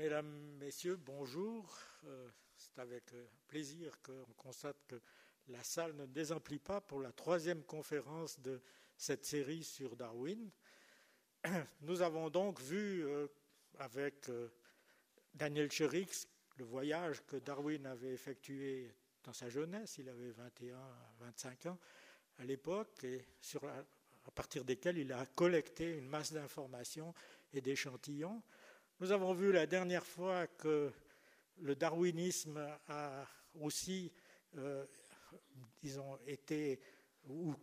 Mesdames, Messieurs, bonjour. Euh, c'est avec euh, plaisir qu'on constate que la salle ne désemplit pas pour la troisième conférence de cette série sur Darwin. Nous avons donc vu euh, avec Daniel Cherix le voyage que Darwin avait effectué dans sa jeunesse, il avait 21 à 25 ans à l'époque, et à partir desquels il a collecté une masse d'informations et d'échantillons. Nous avons vu la dernière fois que le darwinisme a aussi, euh, disons, été ou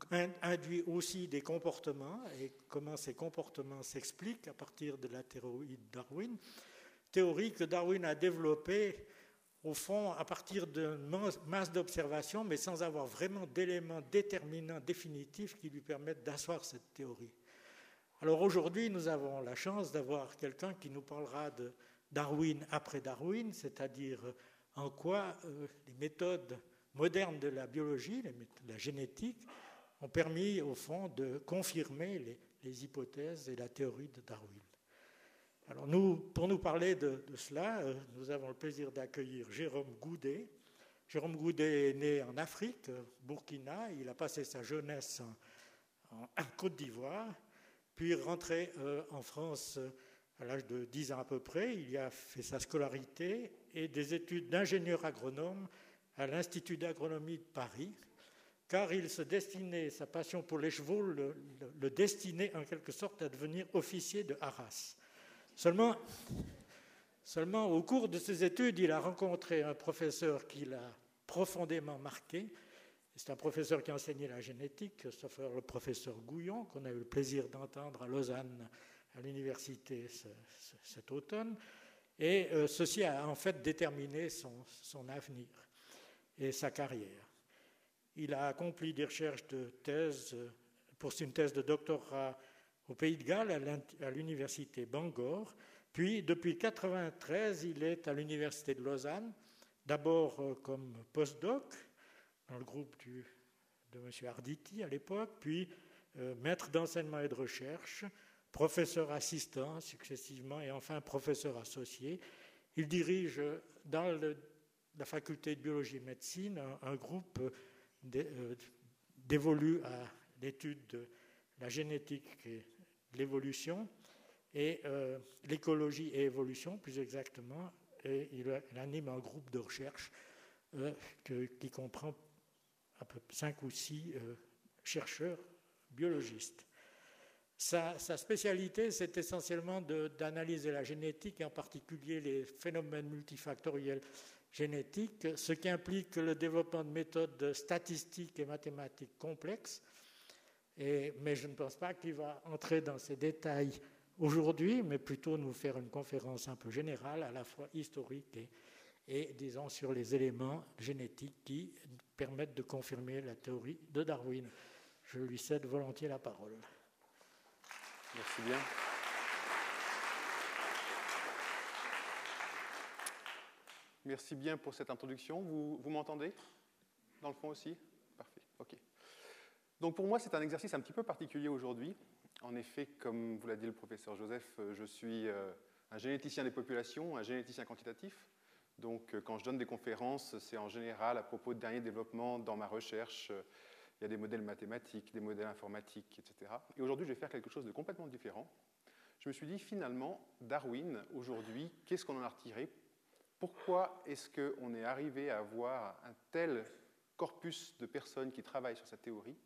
induit aussi des comportements et comment ces comportements s'expliquent à partir de la théorie de Darwin, théorie que Darwin a développée au fond à partir d'une masse d'observations, mais sans avoir vraiment d'éléments déterminants définitifs qui lui permettent d'asseoir cette théorie. Alors aujourd'hui, nous avons la chance d'avoir quelqu'un qui nous parlera de Darwin après Darwin, c'est-à-dire euh, en quoi euh, les méthodes modernes de la biologie, de la génétique, ont permis au fond de confirmer les, hypothèses et la théorie de Darwin. Alors nous, pour nous parler de, cela, euh, nous avons le plaisir d'accueillir Jérôme Goudet. Jérôme Goudet est né en Afrique, Burkina. Il a passé sa jeunesse en Côte d'Ivoire puis rentré euh, en France euh, à l'âge de 10 ans à peu près. Il y a fait sa scolarité et des études d'ingénieur agronome à l'Institut d'agronomie de Paris, car il se destinait, sa passion pour les chevaux le, destinait en quelque sorte à devenir officier de Arras. Seulement, seulement au cours de ses études, il a rencontré un professeur qui l'a profondément marqué, c'est un professeur qui a enseigné la génétique, le professeur Gouillon, qu'on a eu le plaisir d'entendre à Lausanne à l'université cet automne. Et euh, ceci a en fait déterminé son, avenir et sa carrière. Il a accompli des recherches de thèse, pour une thèse de doctorat au Pays de Galles à l'université Bangor. Puis, depuis 1993, il est à l'université de Lausanne, d'abord euh, comme postdoc, dans le groupe de M. Arditi à l'époque, puis euh, maître d'enseignement et de recherche, professeur assistant successivement et enfin professeur associé. Il dirige dans la faculté de biologie et médecine un, groupe euh, dévolu à l'étude de la génétique et l'évolution et euh, l'écologie et évolution plus exactement. Et il, anime un groupe de recherche qui comprend à peu cinq ou six euh, chercheurs biologistes. Sa, spécialité, c'est essentiellement d'analyser la génétique, et en particulier les phénomènes multifactoriels génétiques, ce qui implique le développement de méthodes statistiques et mathématiques complexes. mais je ne pense pas qu'il va entrer dans ces détails aujourd'hui, mais plutôt nous faire une conférence un peu générale, à la fois historique et, et disons sur les éléments génétiques qui permettent de confirmer la théorie de Darwin. Je lui cède volontiers la parole. Merci bien. Merci bien pour cette introduction. Vous, vous m'entendez Dans le fond aussi? Parfait, ok. Donc pour moi, c'est un exercice un petit peu particulier aujourd'hui. En effet, comme vous l'a dit le professeur Joseph, je suis euh, un généticien des populations, un généticien quantitatif. Donc, euh, quand je donne des conférences, c'est en général à propos de derniers développements dans ma recherche. Il y a des modèles mathématiques, des modèles informatiques, etc. Et aujourd'hui, je vais faire quelque chose de complètement différent. Je me suis dit, finalement, Darwin, aujourd'hui, qu'est-ce qu'on en a retiré? Pourquoi est-ce qu'on est arrivé à avoir un tel corpus de personnes qui travaillent sur cette théorie?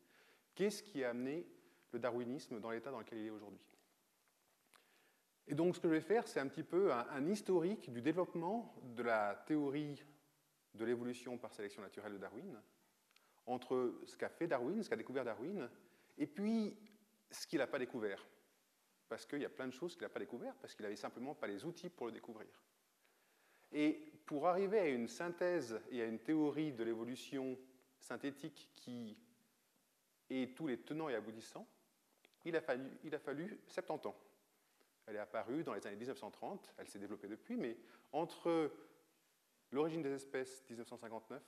Qu'est-ce qui a amené le darwinisme dans l'état dans lequel il est aujourd'hui? Et donc, ce que je vais faire, c'est un petit peu un, historique du développement de la théorie de l'évolution par sélection naturelle de Darwin, entre ce qu'a fait Darwin, ce qu'a découvert Darwin, et puis ce qu'il n'a pas découvert. Parce qu'il y a plein de choses qu'il n'a pas découvert, parce qu'il n'avait simplement pas les outils pour le découvrir. Et pour arriver à une synthèse et à une théorie de l'évolution synthétique qui ait tous les tenants et aboutissants, il a fallu, il a fallu 70 ans. Elle est apparue dans les années 1930, elle s'est développée depuis, mais entre l'origine des espèces 1959,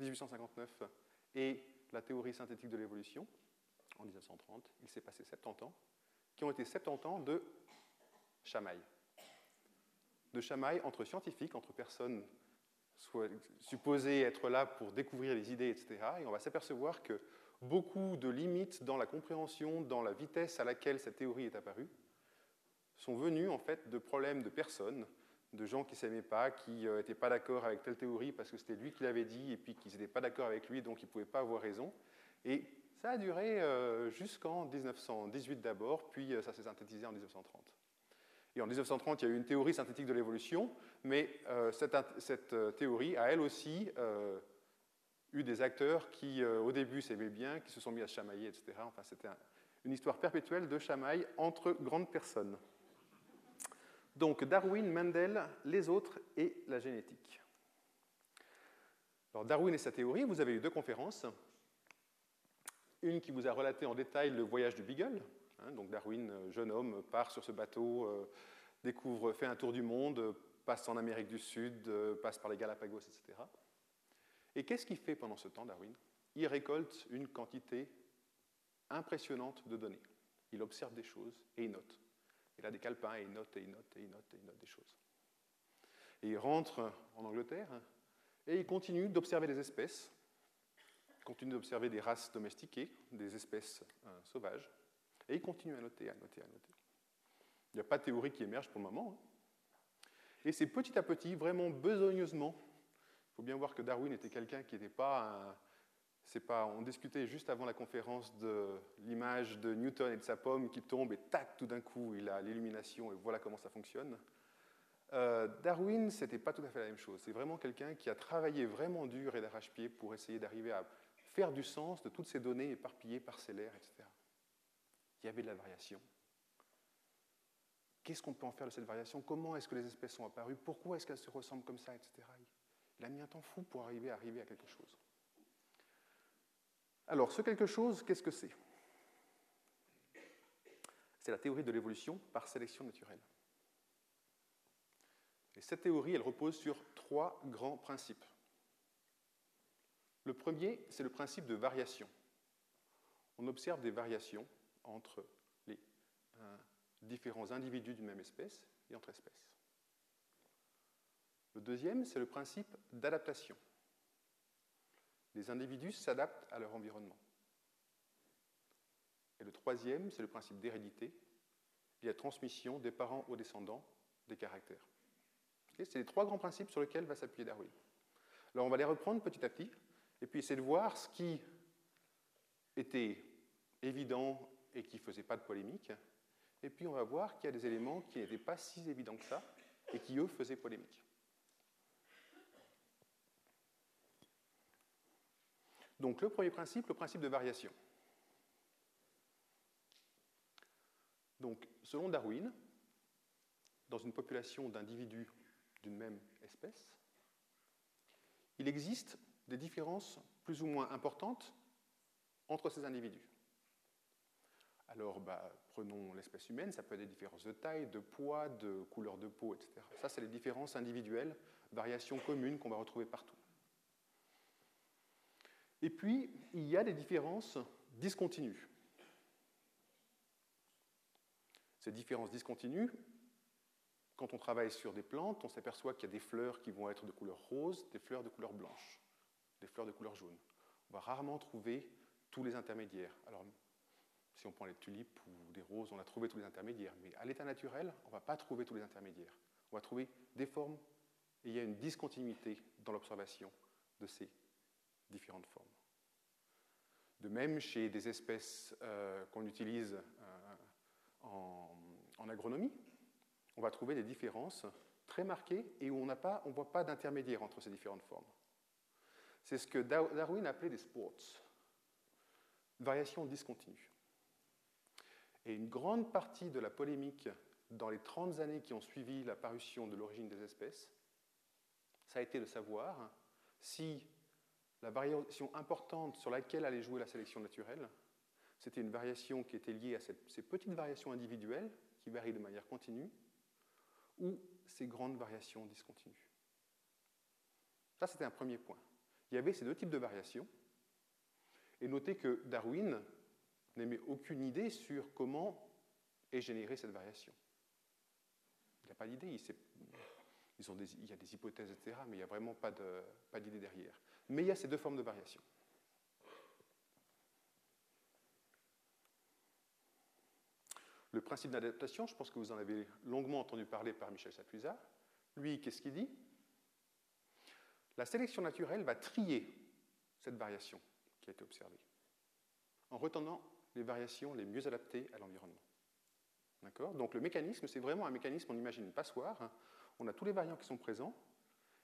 1859 et la théorie synthétique de l'évolution en 1930, il s'est passé 70 ans, qui ont été 70 ans de chamaille. de chamaille entre scientifiques, entre personnes supposées être là pour découvrir les idées, etc. Et on va s'apercevoir que beaucoup de limites dans la compréhension, dans la vitesse à laquelle cette théorie est apparue, sont venues en fait de problèmes de personnes, de gens qui ne s'aimaient pas, qui n'étaient euh, pas d'accord avec telle théorie parce que c'était lui qui l'avait dit, et puis qu'ils n'étaient pas d'accord avec lui, donc ils ne pouvaient pas avoir raison. Et ça a duré euh, jusqu'en 1918 d'abord, puis euh, ça s'est synthétisé en 1930. Et en 1930, il y a eu une théorie synthétique de l'évolution, mais cette, théorie a elle aussi eu des acteurs qui, au début, s'aimaient bien, qui se sont mis à chamailler, etc. Enfin, c'était une histoire perpétuelle de chamaille entre grandes personnes. Donc Darwin, Mendel, les autres et la génétique. Alors Darwin et sa théorie, vous avez eu deux conférences. Une qui vous a relaté en détail le voyage du Beagle. Hein, donc Darwin, euh, jeune homme, part sur ce bateau, euh, découvre, fait un tour du monde, passe en Amérique du Sud, euh, passe par les Galapagos, etc. Et qu'est-ce qu'il fait pendant ce temps, Darwin? Il récolte une quantité impressionnante de données. Il observe des choses et il note. Il a des calepins et il note et il note et il note et il note des choses. Et il rentre en Angleterre et il continue d'observer les espèces, il continue d'observer des races domestiquées, des espèces euh, sauvages, et il continue à noter, à noter, à noter. Il n'y a pas de théorie qui émerge pour le moment. Hein. Et c'est petit à petit, vraiment besogneusement, il faut bien voir que Darwin était quelqu'un qui n'était pas un, on discutait juste avant la conférence de l'image de Newton et de sa pomme qui tombe et tac, tout d'un coup, il a l'illumination et voilà comment ça fonctionne. Euh, Darwin, c'était pas tout à fait la même chose. C'est vraiment quelqu'un qui a travaillé vraiment dur et d'arrache-pied pour essayer d'arriver à faire du sens de toutes ces données éparpillées, parcellaires, etc. Il y avait de la variation. Qu'est-ce qu'on peut en faire de cette variation? Comment est-ce que les espèces sont apparues? Pourquoi est-ce qu'elles se ressemblent comme ça, etc. Il a mis un temps fou pour arriver à quelque chose. Alors, ce quelque chose, qu'est-ce que c'est? C'est la théorie de l'évolution par sélection naturelle. Et cette théorie, elle repose sur trois grands principes. Le premier, c'est le principe de variation. On observe des variations entre les euh, différents individus d'une même espèce et entre espèces. Le deuxième, c'est le principe d'adaptation. Les individus s'adaptent à leur environnement. Et le troisième, c'est le principe d'hérédité la transmission des parents aux descendants des caractères. c'est les trois grands principes sur lesquels va s'appuyer Darwin. Alors on va les reprendre petit à petit et puis essayer de voir ce qui était évident et qui ne faisait pas de polémique. Et puis on va voir qu'il y a des éléments qui n'étaient pas si évidents que ça et qui, eux, faisaient polémique. Donc le premier principe, le principe de variation. Donc selon Darwin, dans une population d'individus d'une même espèce, il existe des différences plus ou moins importantes entre ces individus. Alors, bah, prenons l'espèce humaine, ça peut être des différences de taille, de poids, de couleur de peau, etc. Ça, c'est les différences individuelles, variations communes qu'on va retrouver partout. Et puis, il y a des différences discontinues. Ces différences discontinues, quand on travaille sur des plantes, on s'aperçoit qu'il y a des fleurs qui vont être de couleur rose, des fleurs de couleur blanche, des fleurs de couleur jaune. On va rarement trouver tous les intermédiaires. Alors, si on prend les tulipes ou des roses, on a trouvé tous les intermédiaires. Mais à l'état naturel, on ne va pas trouver tous les intermédiaires. On va trouver des formes et il y a une discontinuité dans l'observation de ces différentes formes. De même, chez des espèces euh, qu'on utilise euh, en, agronomie, on va trouver des différences très marquées et où on ne voit pas d'intermédiaire entre ces différentes formes. C'est ce que Darwin appelait des sports, variation discontinue. Et une grande partie de la polémique dans les 30 années qui ont suivi la parution de l'origine des espèces, ça a été de savoir si la variation importante sur laquelle allait jouer la sélection naturelle, c'était une variation qui était liée à ces petites variations individuelles qui varient de manière continue, ou ces grandes variations discontinues. Ça, c'était un premier point. Il y avait ces deux types de variations, et notez que Darwin n'aimait aucune idée sur comment est générée cette variation. Il n'a pas d'idée, il y a des hypothèses, etc., mais il n'y a vraiment pas d'idée derrière. Mais il y a ces deux formes de variation. Le principe d'adaptation, je pense que vous en avez longuement entendu parler par Michel Sapuza. Lui, qu'est-ce qu'il dit? La sélection naturelle va trier cette variation qui a été observée, en retenant les variations les mieux adaptées à l'environnement. D'accord? Donc le mécanisme, c'est vraiment un mécanisme, on imagine une passoire, hein. On a tous les variants qui sont présents,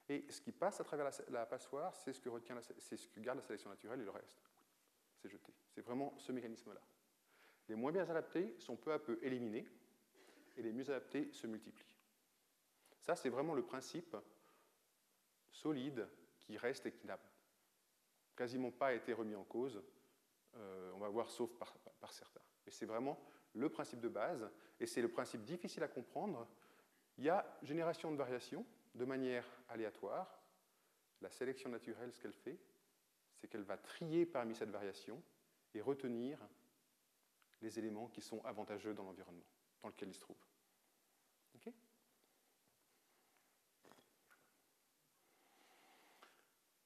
et ce qui passe à travers la, passoire, c'est ce, que retient c'est ce que garde la sélection naturelle et le reste, c'est jeté. C'est vraiment ce mécanisme-là. Les moins bien adaptés sont peu à peu éliminés, et les mieux adaptés se multiplient. Ça, c'est vraiment le principe solide qui reste et qui n'a quasiment pas été remis en cause, euh, on va voir sauf par, certains. Et c'est vraiment le principe de base, et c'est le principe difficile à comprendre. Il y a génération de variations de manière aléatoire. La sélection naturelle, ce qu'elle fait, c'est qu'elle va trier parmi cette variation et retenir les éléments qui sont avantageux dans l'environnement dans lequel ils se trouvent.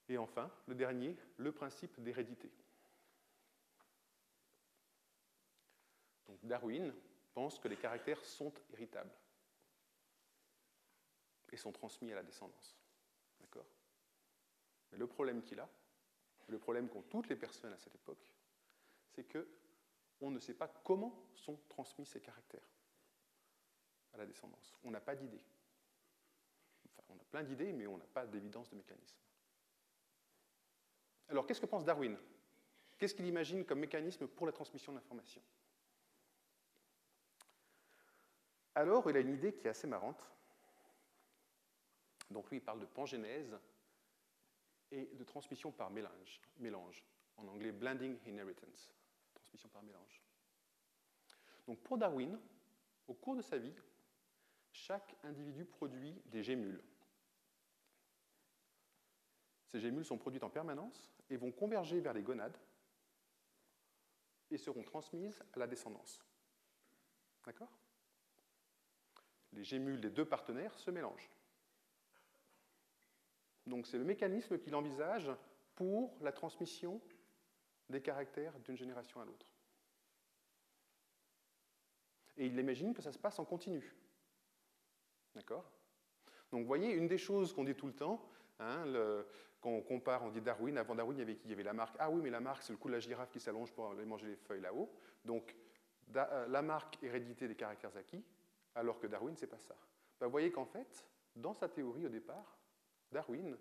et enfin, le dernier, le principe d'hérédité. Darwin pense que les caractères sont héritables et sont transmis à la descendance. D'accord? Mais le problème qu'il a, le problème qu'ont toutes les personnes à cette époque, c'est que on ne sait pas comment sont transmis ces caractères à la descendance. On n'a pas d'idée. Enfin, on a plein d'idées, mais on n'a pas d'évidence de mécanisme. Alors, qu'est-ce que pense Darwin? Qu'est-ce qu'il imagine comme mécanisme pour la transmission d'informations Alors, il a une idée qui est assez marrante. Donc, lui, il parle de pangénèse et de transmission par mélange, mélange en anglais blending inheritance, transmission par mélange. Donc, pour Darwin, au cours de sa vie, chaque individu produit des gémules. Ces gémules sont produites en permanence et vont converger vers les gonades et seront transmises à la descendance. D'accord? Les gémules des deux partenaires se mélangent. Donc c'est le mécanisme qu'il envisage pour la transmission des caractères d'une génération à l'autre. Et il imagine que ça se passe en continu. D'accord? Donc vous voyez, une des choses qu'on dit tout le temps, hein, quand on compare, on dit Darwin, avant Darwin, il y avait qui? Il y avait marque. Ah oui, mais la marque, c'est le coup de la girafe qui s'allonge pour aller manger les feuilles là-haut. Donc euh, la marque hérédité des caractères acquis, alors que Darwin, c'est pas ça. Ben, vous voyez qu'en fait, dans sa théorie au départ, Darwin,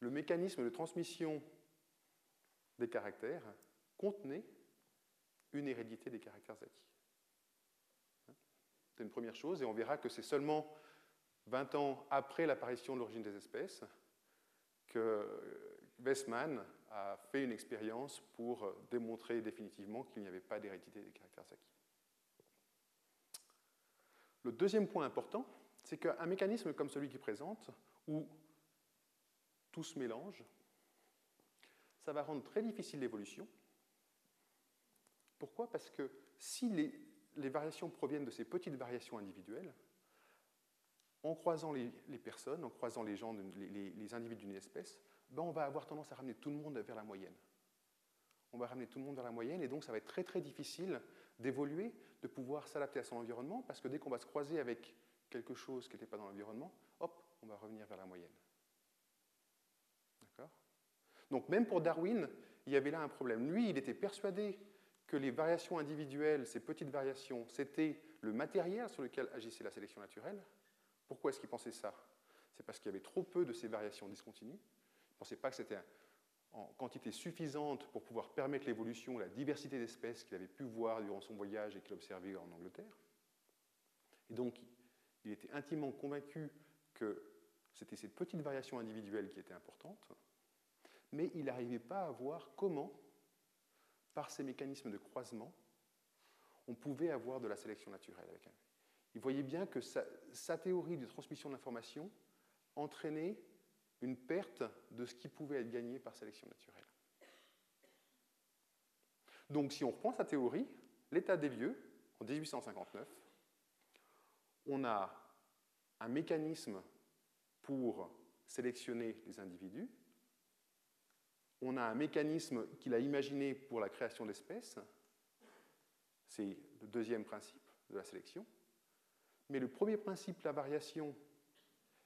le mécanisme de transmission des caractères contenait une hérédité des caractères acquis. C'est une première chose, et on verra que c'est seulement 20 ans après l'apparition de l'origine des espèces que Westman a fait une expérience pour démontrer définitivement qu'il n'y avait pas d'hérédité des caractères acquis. Le deuxième point important, c'est qu'un mécanisme comme celui qui présente, où tout se mélange, ça va rendre très difficile l'évolution. Pourquoi? Parce que si les, variations proviennent de ces petites variations individuelles, en croisant les, personnes, en croisant les individus d'une espèce, ben on va avoir tendance à ramener tout le monde vers la moyenne. On va ramener tout le monde vers la moyenne, et donc ça va être très très difficile d'évoluer, de pouvoir s'adapter à son environnement, parce que dès qu'on va se croiser avec quelque chose qui n'était pas dans l'environnement, hop, on va revenir vers la moyenne. D'accord? Donc même pour Darwin, il y avait là un problème. Lui, il était persuadé que les variations individuelles, ces petites variations, c'était le matériel sur lequel agissait la sélection naturelle. Pourquoi est-ce qu'il pensait ça? C'est parce qu'il y avait trop peu de ces variations discontinues. Il ne pensait pas que c'était en quantité suffisante pour pouvoir permettre l'évolution, la diversité d'espèces qu'il avait pu voir durant son voyage et qu'il observait en Angleterre. Et donc, il était intimement convaincu que c'était cette petite variation individuelle qui était importante, mais il n'arrivait pas à voir comment, par ces mécanismes de croisement, on pouvait avoir de la sélection naturelle avec un. Il voyait bien que sa, théorie de transmission d'informations entraînait une perte de ce qui pouvait être gagné par sélection naturelle. Donc si on reprend sa théorie, l'état des lieux, en 1859, on a un mécanisme pour sélectionner les individus. On a un mécanisme qu'il a imaginé pour la création d'espèces. C'est le deuxième principe de la sélection. Mais le premier principe, la variation,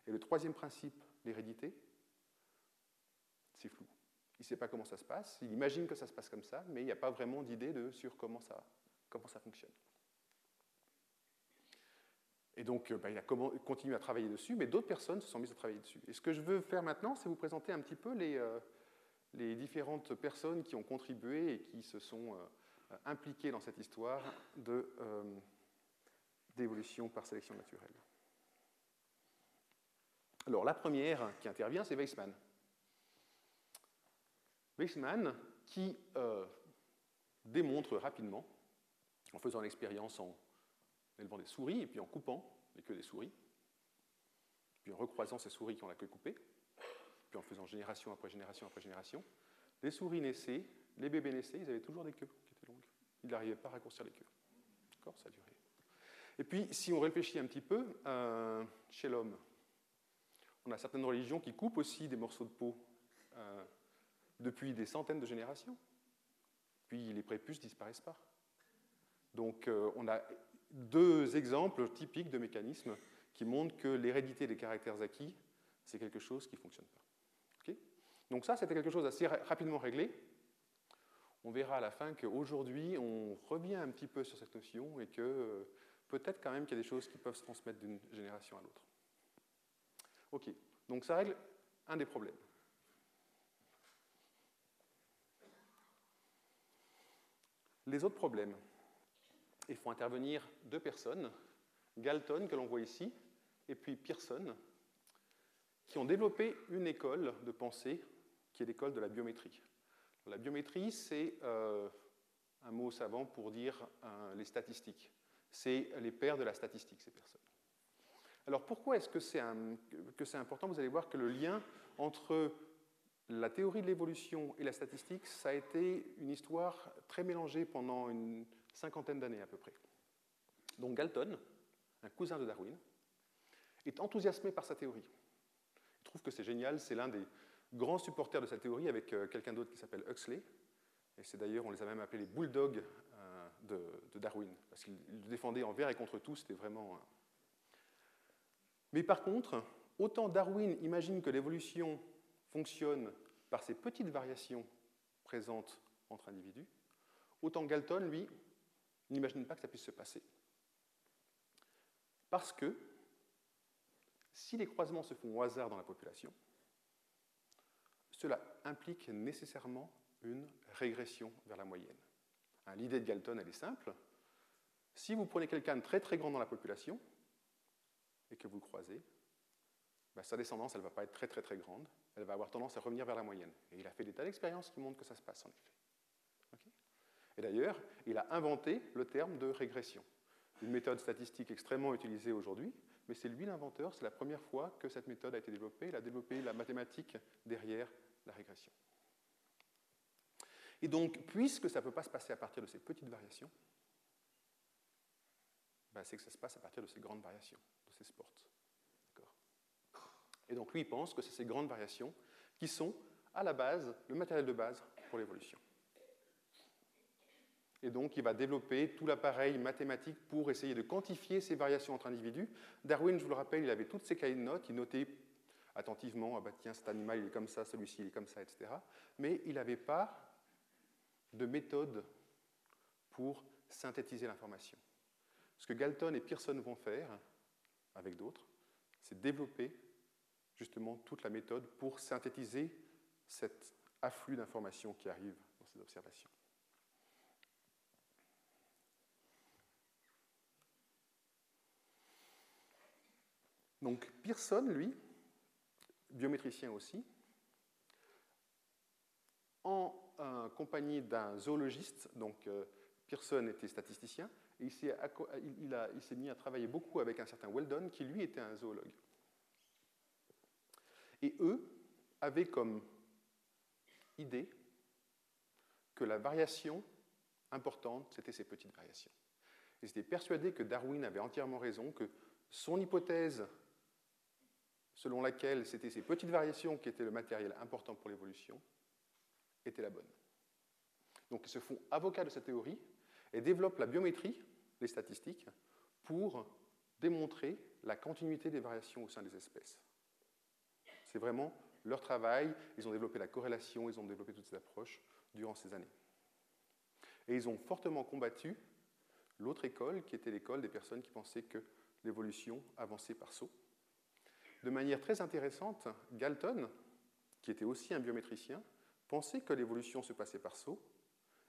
et le troisième principe, l'hérédité, c'est flou. Il ne sait pas comment ça se passe, il imagine que ça se passe comme ça, mais il n'y a pas vraiment d'idée sur comment ça, comment ça fonctionne. Et donc, euh, bah, il a continué à travailler dessus, mais d'autres personnes se sont mises à travailler dessus. Et ce que je veux faire maintenant, c'est vous présenter un petit peu les, euh, différentes personnes qui ont contribué et qui se sont euh, impliquées dans cette histoire d'évolution par sélection naturelle. Alors, la première qui intervient, c'est Weissmann. Weissmann qui démontre rapidement, en faisant l'expérience en élevant des souris et puis en coupant les queues des souris, puis en recroisant ces souris qui ont la queue coupée, puis en faisant génération après génération après génération, les souris naissaient, les bébés naissaient, ils avaient toujours des queues qui étaient longues. Ils n'arrivaient pas à raccourcir les queues. D'accord Ça a duré. Et puis, si on réfléchit un petit peu, euh, chez l'homme, on a certaines religions qui coupent aussi des morceaux de peau euh, depuis des centaines de générations. Puis les prépuces disparaissent pas. Donc, euh, on a deux exemples typiques de mécanismes qui montrent que l'hérédité des caractères acquis, c'est quelque chose qui ne fonctionne pas. Donc ça, c'était quelque chose d'assez rapidement réglé. On verra à la fin qu'aujourd'hui, on revient un petit peu sur cette notion et que euh, peut-être quand même qu'il y a des choses qui peuvent se transmettre d'une génération à l'autre. Ok, donc ça règle un des problèmes. Les autres problèmes, il faut intervenir deux personnes, Galton, que l'on voit ici, et puis Pearson, qui ont développé une école de pensée qui est l'école de la biométrie. La biométrie, c'est euh, un mot savant pour dire euh, les statistiques. C'est les pères de la statistique, ces personnes. Alors pourquoi est-ce que c'est important? Vous allez voir que le lien entre la théorie de l'évolution et la statistique, ça a été une histoire très mélangée pendant une cinquantaine d'années à peu près. Donc Galton, un cousin de Darwin, est enthousiasmé par sa théorie. Il trouve que c'est génial, c'est l'un des grands supporters de sa théorie avec euh, quelqu'un d'autre qui s'appelle Huxley. Et c'est d'ailleurs, on les a même appelés les bulldogs euh, de, Darwin, parce qu'ils le défendaient envers et contre tout, c'était vraiment... Mais par contre, autant Darwin imagine que l'évolution fonctionne par ces petites variations présentes entre individus, autant Galton, lui, n'imagine pas que ça puisse se passer. Parce que si les croisements se font au hasard dans la population, cela implique nécessairement une régression vers la moyenne. Hein, l'idée de Galton, elle est simple. Si vous prenez quelqu'un de très très grand dans la population et que vous le croisez, bah, sa descendance, elle ne va pas être très très très grande, elle va avoir tendance à revenir vers la moyenne. Et il a fait des tas d'expériences qui montrent que ça se passe en effet. Et d'ailleurs, il a inventé le terme de régression, une méthode statistique extrêmement utilisée aujourd'hui, mais c'est lui l'inventeur, c'est la première fois que cette méthode a été développée, il a développé la mathématique derrière la régression. Et donc, puisque ça ne peut pas se passer à partir de ces petites variations, ben, c'est que ça se passe à partir de ces grandes variations, de ces sports. Et donc, lui, il pense que c'est ces grandes variations qui sont, à la base, le matériel de base pour l'évolution. Et donc, il va développer tout l'appareil mathématique pour essayer de quantifier ces variations entre individus. Darwin, je vous le rappelle, il avait toutes ses cahiers de notes, il notait attentivement, ah bah tiens, cet animal il est comme ça, celui-ci il est comme ça, etc. Mais il n'avait pas de méthode pour synthétiser l'information. Ce que Galton et Pearson vont faire, avec d'autres, c'est développer justement toute la méthode pour synthétiser cet afflux d'informations qui arrive dans ces observations. Donc Pearson, lui, biométricien aussi, en euh, compagnie d'un zoologiste, donc euh, Pearson était statisticien, il s'est mis à travailler beaucoup avec un certain Weldon, qui lui était un zoologue. Et eux avaient comme idée que la variation importante, c'était ces petites variations. Ils étaient persuadés que Darwin avait entièrement raison, que son hypothèse selon laquelle c'était ces petites variations qui étaient le matériel important pour l'évolution, était la bonne. Donc ils se font avocats de cette théorie et développent la biométrie, les statistiques, pour démontrer la continuité des variations au sein des espèces. C'est vraiment leur travail, ils ont développé la corrélation, ils ont développé toutes ces approches durant ces années. Et ils ont fortement combattu l'autre école, qui était l'école des personnes qui pensaient que l'évolution avançait par saut. De manière très intéressante, Galton, qui était aussi un biométricien, pensait que l'évolution se passait par saut,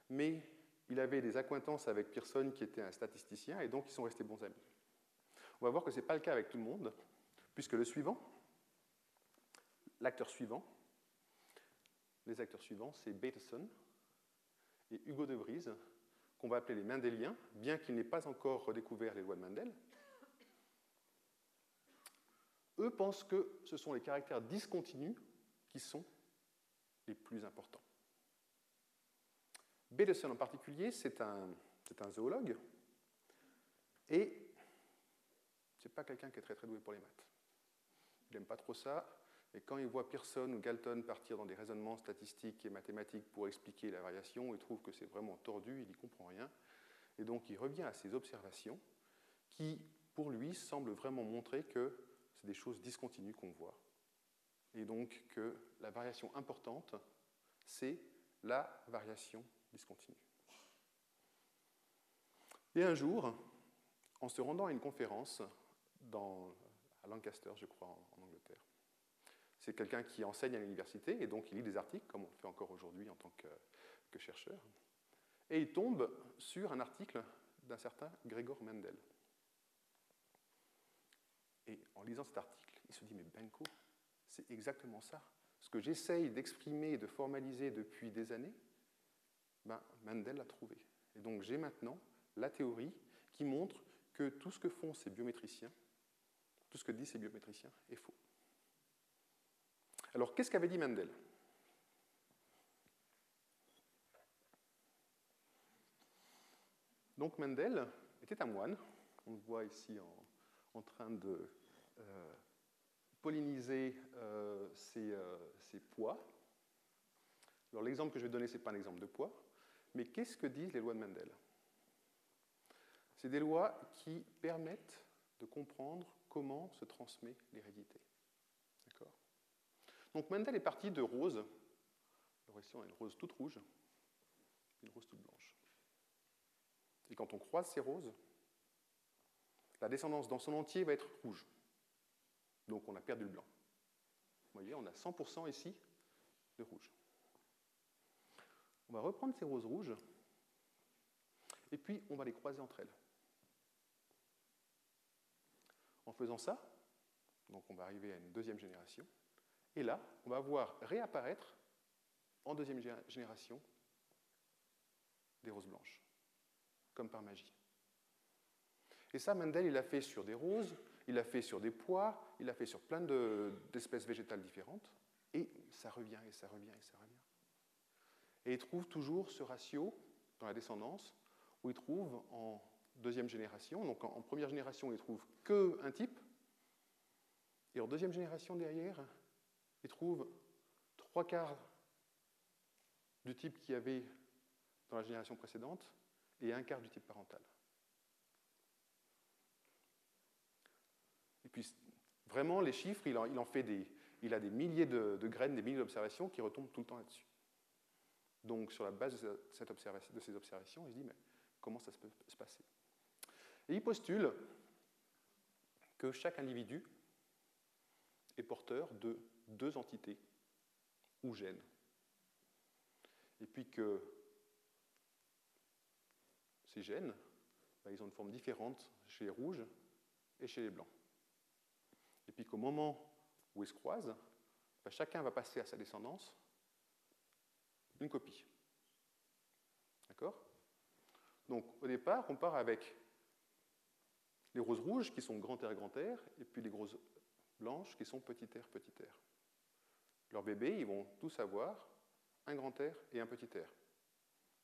mais il avait des acquaintances avec Pearson, qui était un statisticien, et donc ils sont restés bons amis. On va voir que ce n'est pas le cas avec tout le monde, puisque le suivant, l'acteur suivant, les acteurs suivants, c'est Bateson et Hugo de Vries, qu'on va appeler les Mendéliens, bien qu'il n'ait pas encore redécouvert les lois de Mendel. Eux pensent que ce sont les caractères discontinus qui sont les plus importants. Bateson en particulier, c'est un, un, zoologue et c'est pas quelqu'un qui est très très doué pour les maths. Il n'aime pas trop ça. Et quand il voit Pearson ou Galton partir dans des raisonnements statistiques et mathématiques pour expliquer la variation, il trouve que c'est vraiment tordu, il n'y comprend rien. Et donc il revient à ses observations qui, pour lui, semblent vraiment montrer que des choses discontinues qu'on voit. Et donc que la variation importante, c'est la variation discontinue. Et un jour, en se rendant à une conférence à Lancaster, je crois, en Angleterre, c'est quelqu'un qui enseigne à l'université et donc il lit des articles, comme on le fait encore aujourd'hui en tant que, chercheur. Et il tombe sur un article d'un certain Gregor Mendel. Et en lisant cet article, il se dit Mais Benko, c'est exactement ça. Ce que j'essaye d'exprimer, de formaliser depuis des années, ben, Mendel l'a trouvé. Et donc j'ai maintenant la théorie qui montre que tout ce que font ces biométriciens, tout ce que disent ces biométriciens est faux. Alors, qu'est-ce qu'avait dit Mendel Donc Mendel était un moine, on le voit ici en, train de euh, polliniser euh, euh, ses, pois. L'exemple que je vais donner, ce n'est pas un exemple de pois, mais qu'est-ce que disent les lois de Mendel? C'est des lois qui permettent de comprendre comment se transmet l'hérédité. Donc Mendel est parti de roses. Alors ici, on a une rose toute rouge une rose toute blanche. Et quand on croise ces roses, la descendance dans son entier va être rouge. Donc on a perdu le blanc. Vous voyez, on a 100% ici de rouge. On va reprendre ces roses rouges et puis on va les croiser entre elles. En faisant ça, donc on va arriver à une deuxième génération, et là, on va voir réapparaître en deuxième génération des roses blanches, comme par magie. Et ça, Mendel, il l'a fait sur des roses, il l'a fait sur des pois, il l'a fait sur plein d'espèces végétales différentes, et ça revient, et ça revient, et ça revient. Et il trouve toujours ce ratio dans la descendance, où il trouve en deuxième génération, donc en, première génération, il trouve qu'un type, et en deuxième génération derrière, il trouve trois quarts du type qu'il y avait dans la génération précédente et un quart du type parental. Puis, vraiment, les chiffres, il en, fait des, il a des milliers de, graines, des milliers d'observations qui retombent tout le temps là-dessus. Donc, sur la base de, ces observations, il se dit, mais comment ça peut se passer? Et il postule que chaque individu est porteur de deux entités ou gènes. Et puis que ces gènes, bah, ils ont une forme différente chez les rouges et chez les blancs. Et puis qu'au moment où ils se croisent, bah, chacun va passer à sa descendance une copie. D'accord? Donc au départ, on part avec les roses rouges qui sont grand R, grand R, et puis les roses blanches qui sont petit r, petit r. Leurs bébés, ils vont tous avoir un grand R et un petit r.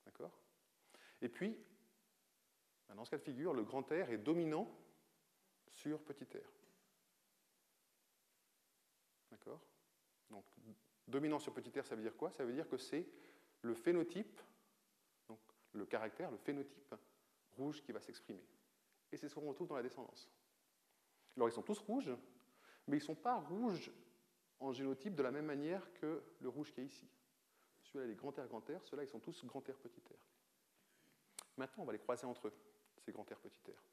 D'accord? Et puis, ben, dans ce cas de figure, le grand R est dominant sur petit r. Donc, dominant sur petit r, ça veut dire quoi? Ça veut dire que c'est le phénotype, donc le caractère, le phénotype rouge qui va s'exprimer. Et c'est ce qu'on retrouve dans la descendance. Alors, ils sont tous rouges, mais ils ne sont pas rouges en génotype de la même manière que le rouge qui est ici. Celui-là, il est grand R, grand R, ceux-là, ils sont tous grand R, petit r. Maintenant, on va les croiser entre eux, ces grand R, petit r.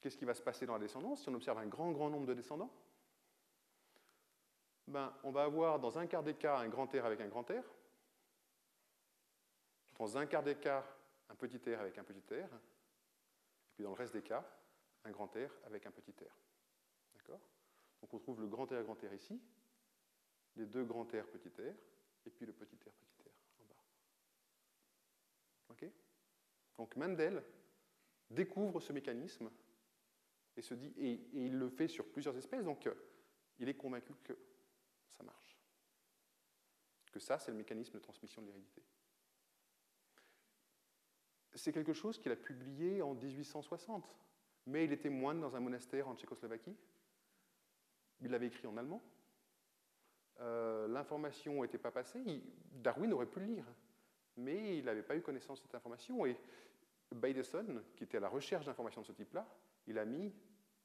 Qu'est-ce qui va se passer dans la descendance? Si on observe un grand, grand nombre de descendants ben, On va avoir dans un quart des cas un grand R avec un grand R, dans un quart des cas un petit r avec un petit r, et puis dans le reste des cas, un grand R avec un petit r. D'accord? Donc on trouve le grand R grand R ici, les deux grands R petit r, et puis le petit r petit r en bas. OK? Donc Mendel découvre ce mécanisme et, se dit, et, il le fait sur plusieurs espèces, donc euh, il est convaincu que ça marche. Que ça, c'est le mécanisme de transmission de l'hérédité. C'est quelque chose qu'il a publié en 1860, mais il était moine dans un monastère en Tchécoslovaquie. Il l'avait écrit en allemand. Euh, l'information n'était pas passée. Darwin aurait pu le lire, mais il n'avait pas eu connaissance de cette information. Et Bateson, qui était à la recherche d'informations de ce type-là, il a mis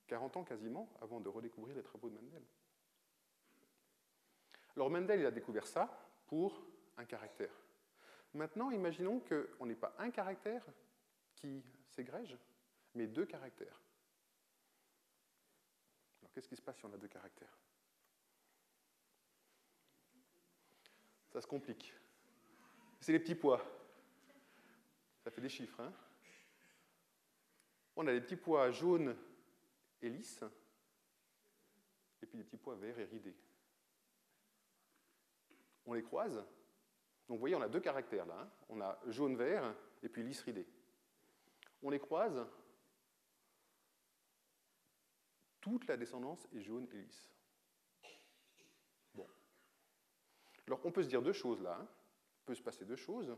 40 ans quasiment avant de redécouvrir les travaux de Mendel. Alors Mendel, il a découvert ça pour un caractère. Maintenant, imaginons qu'on n'ait pas un caractère qui s'égrège, mais deux caractères. Alors qu'est-ce qui se passe si on a deux caractères? Ça se complique. C'est les petits pois. Ça fait des chiffres. Hein? On a des petits pois jaunes et lisses, et puis des petits pois verts et ridés. On les croise. Donc vous voyez, on a deux caractères là. Hein. On a jaune-vert et puis lisse-ridé. On les croise. Toute la descendance est jaune et lisse. Bon. Alors on peut se dire deux choses là. Hein. Peut se passer deux choses.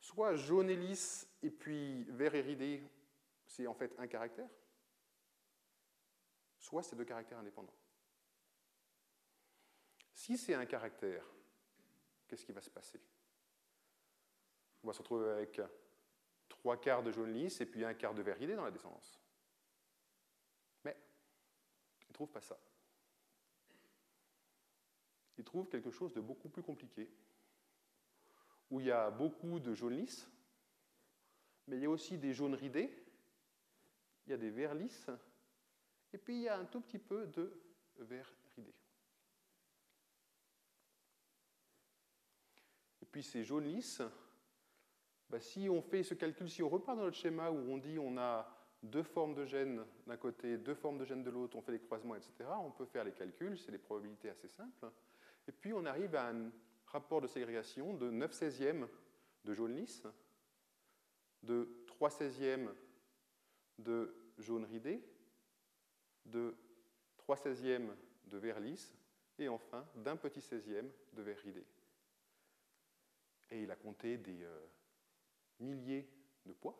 Soit jaune et lisse et puis vert et ridé, c'est en fait un caractère, soit c'est deux caractères indépendants. Si c'est un caractère, qu'est-ce qui va se passer? On va se retrouver avec trois quarts de jaune lisse et puis un quart de vert ridé dans la descendance. Mais il ne trouve pas ça. Il trouve quelque chose de beaucoup plus compliqué, où il y a beaucoup de jaune lisse, mais il y a aussi des jaunes ridés, il y a des verts lisses, et puis il y a un tout petit peu de vert ridé. Puis ces jaunes lisses, bah, si on fait ce calcul, si on repart dans notre schéma où on dit on a deux formes de gènes d'un côté, deux formes de gènes de l'autre, on fait les croisements, etc., on peut faire les calculs, c'est des probabilités assez simples. Et puis on arrive à un rapport de ségrégation de 9 16e de jaune lisse, de 3 16e de jaune ridé, de 3 16e de vert lisse, et enfin d'un petit 16e de vert ridé. Et il a compté des euh, milliers de poids,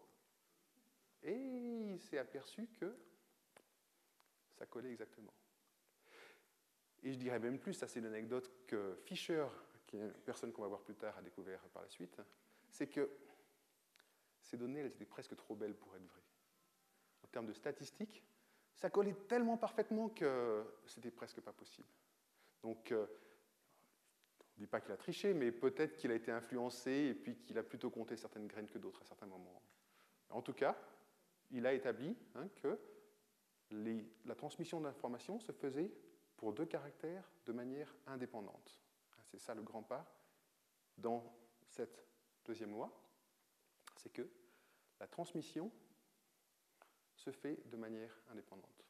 et il s'est aperçu que ça collait exactement. Et je dirais même plus, ça c'est l'anecdote que Fischer, qui est une personne qu'on va voir plus tard, a découvert par la suite, c'est que ces données, elles étaient presque trop belles pour être vraies en termes de statistiques, ça collait tellement parfaitement que c'était presque pas possible. Donc, euh, ne dit pas qu'il a triché, mais peut-être qu'il a été influencé et puis qu'il a plutôt compté certaines graines que d'autres à certains moments. En tout cas, il a établi hein, que la transmission d'informations se faisait pour deux caractères de manière indépendante. C'est ça le grand pas dans cette deuxième loi, c'est que la transmission se fait de manière indépendante.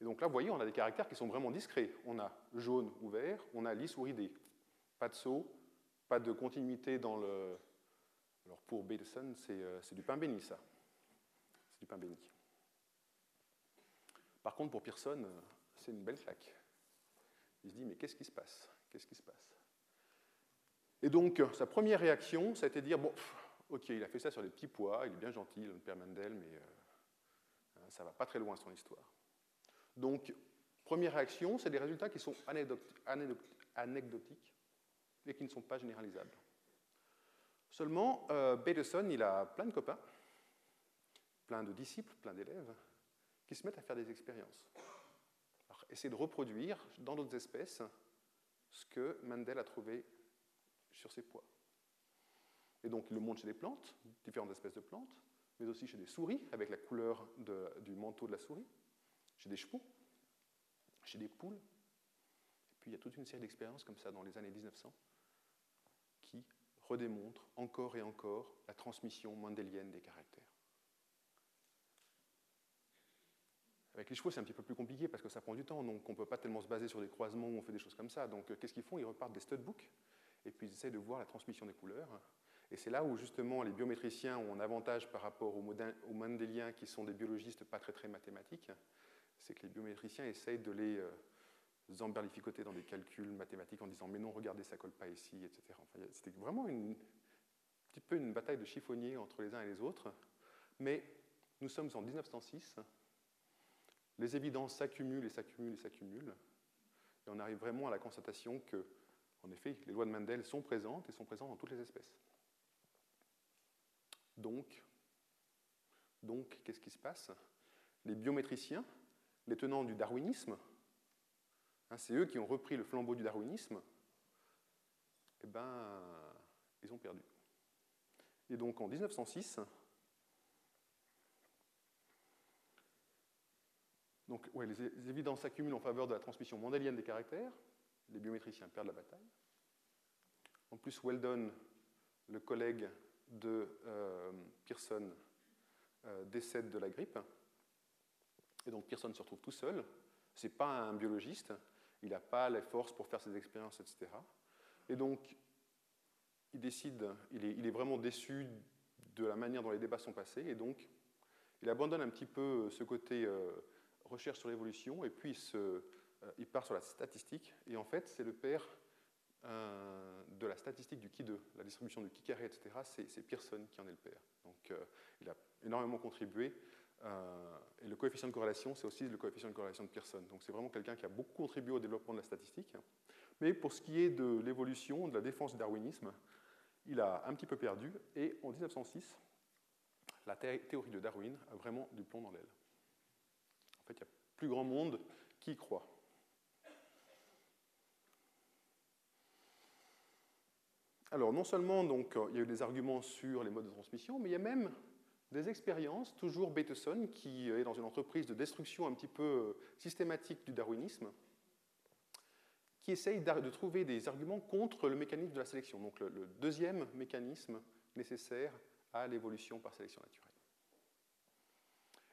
Et donc là, vous voyez, on a des caractères qui sont vraiment discrets. On a jaune ou vert, on a lisse ou ridé. Pas de saut, pas de continuité dans le... Alors pour Bateson, euh, c'est du pain béni, ça. C'est du pain béni. Par contre, pour Pearson, euh, c'est une belle claque. Il se dit, mais qu'est-ce qui se passe? Qu'est-ce qui se passe? Et donc, sa première réaction, ça a été de dire, bon, ok, il a fait ça sur des petits pois, il est bien gentil, père Mendel, mais euh, hein, ça va pas très loin son histoire. Donc, Première réaction, c'est des résultats qui sont anecdotiques et qui ne sont pas généralisables. Seulement, euh, Bateson, il a plein de copains, plein de disciples, plein d'élèves, qui se mettent à faire des expériences. Alors, essayer de reproduire dans d'autres espèces ce que Mendel a trouvé sur ses pois. Et donc, il le montre chez des plantes, différentes espèces de plantes, mais aussi chez des souris, avec la couleur du manteau de la souris, chez des chevaux, chez des poules. Et puis, il y a toute une série d'expériences comme ça dans les années 1900 qui redémontrent encore et encore la transmission mendélienne des caractères. Avec les chevaux, c'est un petit peu plus compliqué parce que ça prend du temps, donc on ne peut pas tellement se baser sur des croisements où on fait des choses comme ça. Donc, euh, qu'est-ce qu'ils font? Ils repartent des studbooks et puis ils essayent de voir la transmission des couleurs. Et c'est là où justement les biométriciens ont un avantage par rapport aux, aux mendéliens qui sont des biologistes pas très très mathématiques. C'est que les biométriciens essayent de les euh, emberlificoter dans des calculs mathématiques en disant mais non, regardez, ça colle pas ici, etc. C'était vraiment un petit peu une bataille de chiffonniers entre les uns et les autres. Mais nous sommes en 1906 les évidences s'accumulent et s'accumulent et s'accumulent. Et on arrive vraiment à la constatation que, en effet, les lois de Mendel sont présentes et sont présentes dans toutes les espèces. Donc, donc qu'est-ce qui se passe? Les biométriciens, les tenants du darwinisme, hein, c'est eux qui ont repris le flambeau du darwinisme, eh ben, ils ont perdu. Et donc en 1906, Donc, les, évidences s'accumulent en faveur de la transmission mendélienne des caractères. Les biométriciens perdent la bataille. En plus, Weldon, le collègue de euh, Pearson, euh, décède de la grippe. Et donc Pearson se retrouve tout seul. Ce n'est pas un biologiste. Il n'a pas les forces pour faire ses expériences, etc. Et donc, il décide, il est, vraiment déçu de la manière dont les débats sont passés. Et donc, il abandonne un petit peu ce côté euh, recherche sur l'évolution, et puis euh, il, part sur la statistique, et en fait, c'est le père euh, de la statistique du qui 2, la distribution du qui carré, etc., c'est Pearson qui en est le père. Donc, euh, il a énormément contribué, et le coefficient de corrélation, c'est aussi le coefficient de corrélation de Pearson. Donc, c'est vraiment quelqu'un qui a beaucoup contribué au développement de la statistique. Mais pour ce qui est de l'évolution, de la défense du darwinisme, il a un petit peu perdu, et en 1906, la théorie de Darwin a vraiment du plomb dans l'aile fait, il y a plus grand monde qui y croit. Alors, non seulement donc, il y a eu des arguments sur les modes de transmission, mais il y a même des expériences, toujours Bateson, qui est dans une entreprise de destruction un petit peu systématique du darwinisme, qui essaye de trouver des arguments contre le mécanisme de la sélection, donc le deuxième mécanisme nécessaire à l'évolution par sélection naturelle.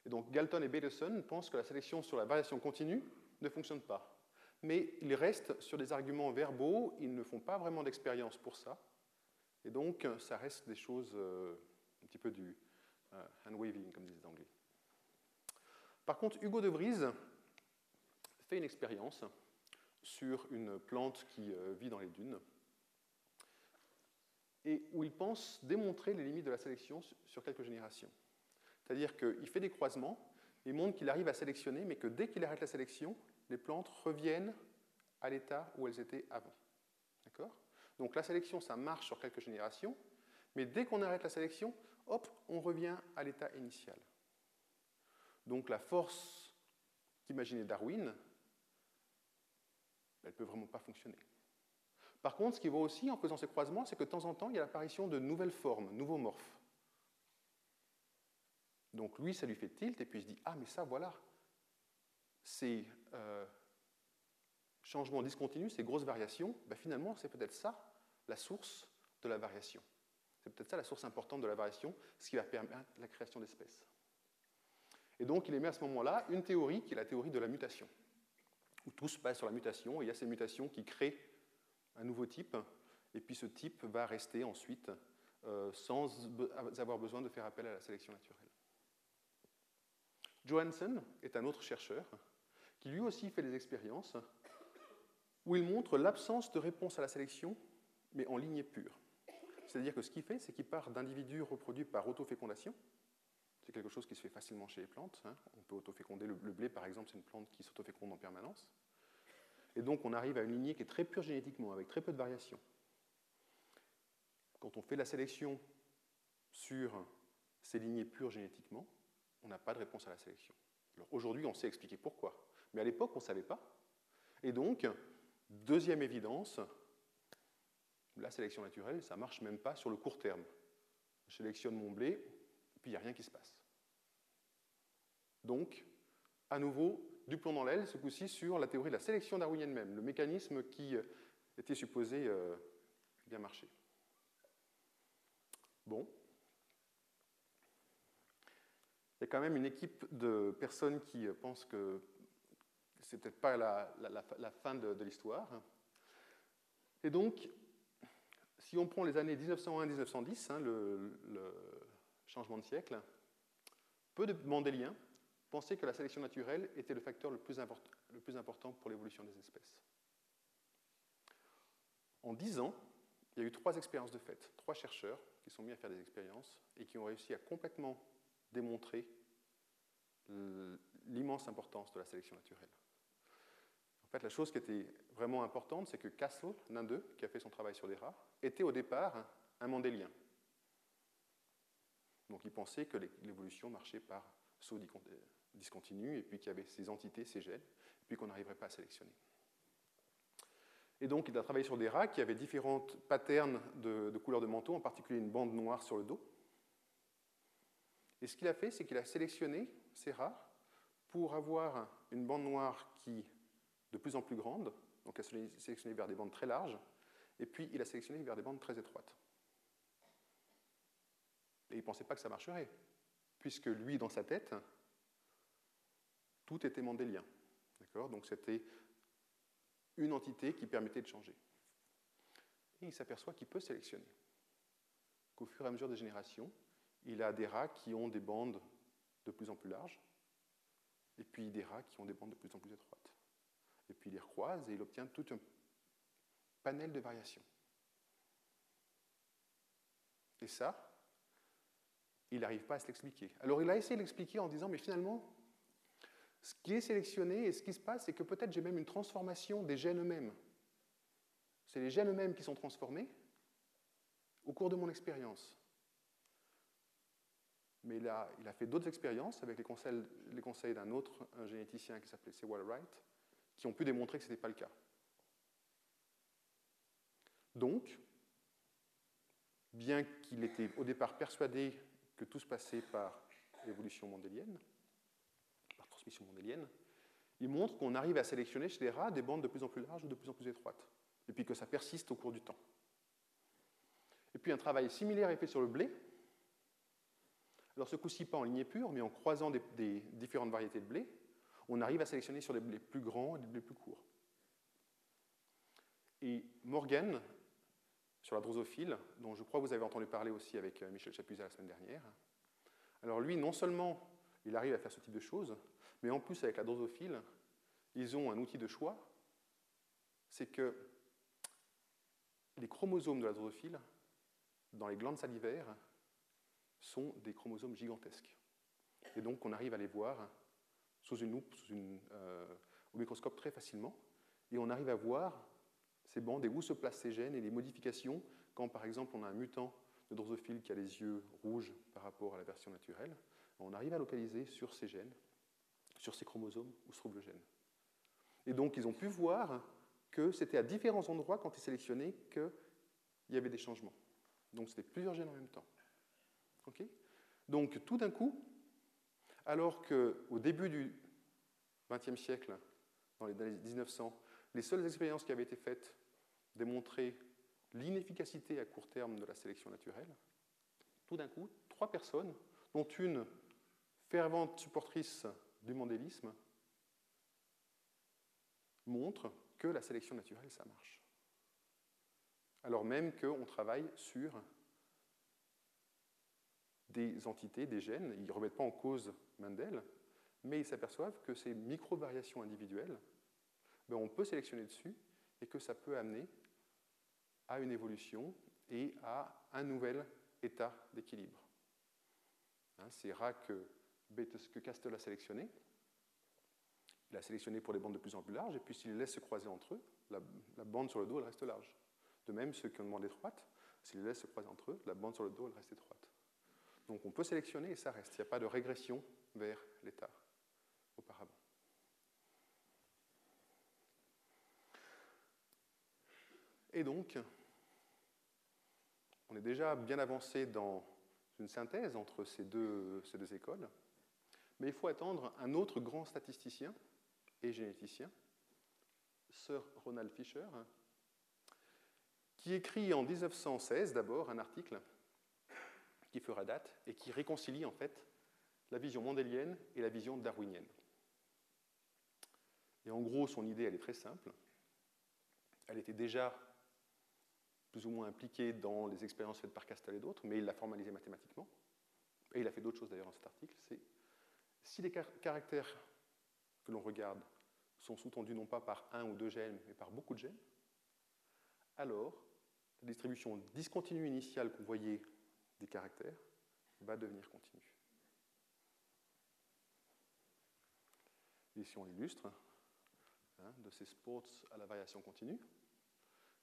Et donc Galton et Bateson pensent que la sélection sur la variation continue ne fonctionne pas. Mais ils restent sur des arguments verbaux, ils ne font pas vraiment d'expérience pour ça. Et donc ça reste des choses euh, un petit peu du euh, hand-waving, comme disent les Anglais. Par contre, Hugo de Vries fait une expérience sur une plante qui euh, vit dans les dunes et où il pense démontrer les limites de la sélection sur quelques générations. C'est-à-dire qu'il fait des croisements, il montre qu'il arrive à sélectionner, mais que dès qu'il arrête la sélection, les plantes reviennent à l'état où elles étaient avant. D'accord? Donc la sélection, ça marche sur quelques générations, mais dès qu'on arrête la sélection, hop, on revient à l'état initial. Donc la force qu'imaginait Darwin, elle ne peut vraiment pas fonctionner. Par contre, ce qu'il voit aussi en faisant ces croisements, c'est que de temps en temps, il y a l'apparition de nouvelles formes, nouveaux morphes. Donc lui, ça lui fait tilt, et puis il se dit, ah mais ça, voilà, ces euh, changements discontinus, ces grosses variations, ben, finalement, c'est peut-être ça la source de la variation. C'est peut-être ça la source importante de la variation, ce qui va permettre la création d'espèces. Et donc il émet à ce moment-là une théorie qui est la théorie de la mutation, où tout se passe sur la mutation, et il y a ces mutations qui créent un nouveau type, et puis ce type va rester ensuite euh, sans avoir besoin de faire appel à la sélection naturelle. Johansen est un autre chercheur qui lui aussi fait des expériences où il montre l'absence de réponse à la sélection, mais en lignée pure. C'est-à-dire que ce qu'il fait, c'est qu'il part d'individus reproduits par autofécondation c'est quelque chose qui se fait facilement chez les plantes. Hein. On peut autoféconder. Le, blé, par exemple, c'est une plante qui s'autoféconde en permanence. Et donc, on arrive à une lignée qui est très pure génétiquement, avec très peu de variations. Quand on fait la sélection sur ces lignées pures génétiquement, on n'a pas de réponse à la sélection. Aujourd'hui, on sait expliquer pourquoi. Mais à l'époque, on ne savait pas. Et donc, deuxième évidence, la sélection naturelle, ça ne marche même pas sur le court terme. Je sélectionne mon blé, puis il n'y a rien qui se passe. Donc, à nouveau, du plomb dans l'aile, ce coup-ci sur la théorie de la sélection darwinienne même, le mécanisme qui euh, était supposé euh, bien marcher. Bon. Il y a quand même une équipe de personnes qui euh, pensent que c'est peut-être pas la, fin de, l'histoire. Et donc, si on prend les années 1901-1910, hein, le, changement de siècle, peu de mandéliens pensaient que la sélection naturelle était le facteur le plus, important pour l'évolution des espèces. En dix ans, il y a eu trois expériences de fait, trois chercheurs qui sont mis à faire des expériences et qui ont réussi à complètement démontrer l'immense importance de la sélection naturelle. En fait, la chose qui était vraiment importante, c'est que Castle, l'un d'eux, qui a fait son travail sur des rats, était au départ un mandélien. Donc il pensait que l'évolution marchait par saut discontinu, et puis qu'il y avait ces entités, ces gènes, et puis qu'on n'arriverait pas à sélectionner. Et donc, il a travaillé sur des rats qui avaient différentes patterns de, de couleurs de manteau, en particulier une bande noire sur le dos. Et ce qu'il a fait, c'est qu'il a sélectionné ces rats pour avoir une bande noire qui de plus en plus grande, donc a sélectionné vers des bandes très larges, et puis il a sélectionné vers des bandes très étroites. Et il ne pensait pas que ça marcherait, puisque lui, dans sa tête, tout était mendélien. Donc c'était une entité qui permettait de changer. Et il s'aperçoit qu'il peut sélectionner. Qu'au fur et à mesure des générations, il a des rats qui ont des bandes de plus en plus larges, et puis des rats qui ont des bandes de plus en plus étroites. Et puis il les recroise et il obtient tout un panel de variations. Et ça, il n'arrive pas à se l'expliquer. Alors il a essayé de l'expliquer en disant, mais finalement, ce qui est sélectionné et ce qui se passe, c'est que peut-être j'ai même une transformation des gènes eux-mêmes. C'est les gènes eux-mêmes qui sont transformés au cours de mon expérience. Mais a, il a fait d'autres expériences avec les conseils, d'un autre généticien qui s'appelait Sewell Wright, qui ont pu démontrer que ce n'était pas le cas. Donc, bien qu'il était au départ persuadé que tout se passait par évolution mendélienne, mondélienne, il montre qu'on arrive à sélectionner chez les rats des bandes de plus en plus larges ou de plus en plus étroites, et puis que ça persiste au cours du temps. Et puis un travail similaire est fait sur le blé. Alors ce coup-ci pas en lignée pure, mais en croisant des, différentes variétés de blé, on arrive à sélectionner sur des blés plus grands et des blés plus courts. Et Morgan, sur la drosophile, dont je crois que vous avez entendu parler aussi avec euh, Michel Chapuzat la semaine dernière, alors lui, non seulement il arrive à faire ce type de choses, mais en plus, avec la drosophile, ils ont un outil de choix, c'est que les chromosomes de la drosophile, dans les glandes salivaires, sont des chromosomes gigantesques. Et donc, on arrive à les voir sous une loupe, sous euh, au microscope très facilement, et on arrive à voir ces bandes et où se placent ces gènes et les modifications quand, par exemple, on a un mutant de drosophile qui a les yeux rouges par rapport à la version naturelle. On arrive à localiser sur ces gènes sur ces chromosomes où se trouve le gène. Et donc, ils ont pu voir que c'était à différents endroits, quand ils sélectionnaient, qu'il y avait des changements. Donc, c'était plusieurs gènes en même temps. donc, tout d'un coup, alors qu'au début du XXe siècle, dans les années 1900, les seules expériences qui avaient été faites démontraient l'inefficacité à court terme de la sélection naturelle, tout d'un coup, trois personnes, dont une fervente supportrice du mondélisme montre que la sélection naturelle, ça marche. Alors même qu'on travaille sur des entités, des gènes, ils ne remettent pas en cause Mendel, mais ils s'aperçoivent que ces micro-variations individuelles, ben on peut sélectionner dessus et que ça peut amener à une évolution et à un nouvel état d'équilibre. Hein, ces rats que, que Castle a sélectionnés. Il a sélectionné pour des bandes de plus en plus larges, et puis s'il les laisse se croiser entre eux, la, bande sur le dos, elle reste large. De même, ceux qui ont une bande étroite, s'il les laisse se croiser entre eux, la bande sur le dos, elle reste étroite. Donc on peut sélectionner et ça reste. Il n'y a pas de régression vers l'état auparavant. Et donc, on est déjà bien avancé dans une synthèse entre ces deux, ces deux écoles, mais il faut attendre un autre grand statisticien et généticien, Sir Ronald Fisher, qui écrit en 1916 d'abord un article qui fera date et qui réconcilie en fait la vision mendélienne et la vision darwinienne. Et en gros, son idée, elle est très simple. Elle était déjà plus ou moins impliqué dans les expériences faites par Castel et d'autres, mais il l'a formalisé mathématiquement. Et il a fait d'autres choses d'ailleurs dans cet article. C'est si les caractères que l'on regarde sont sous-tendus non pas par un ou deux gènes, mais par beaucoup de gènes, alors la distribution discontinue initiale qu'on voyait des caractères va devenir continue. Ici, on l'illustre, hein, de ces sports à la variation continue.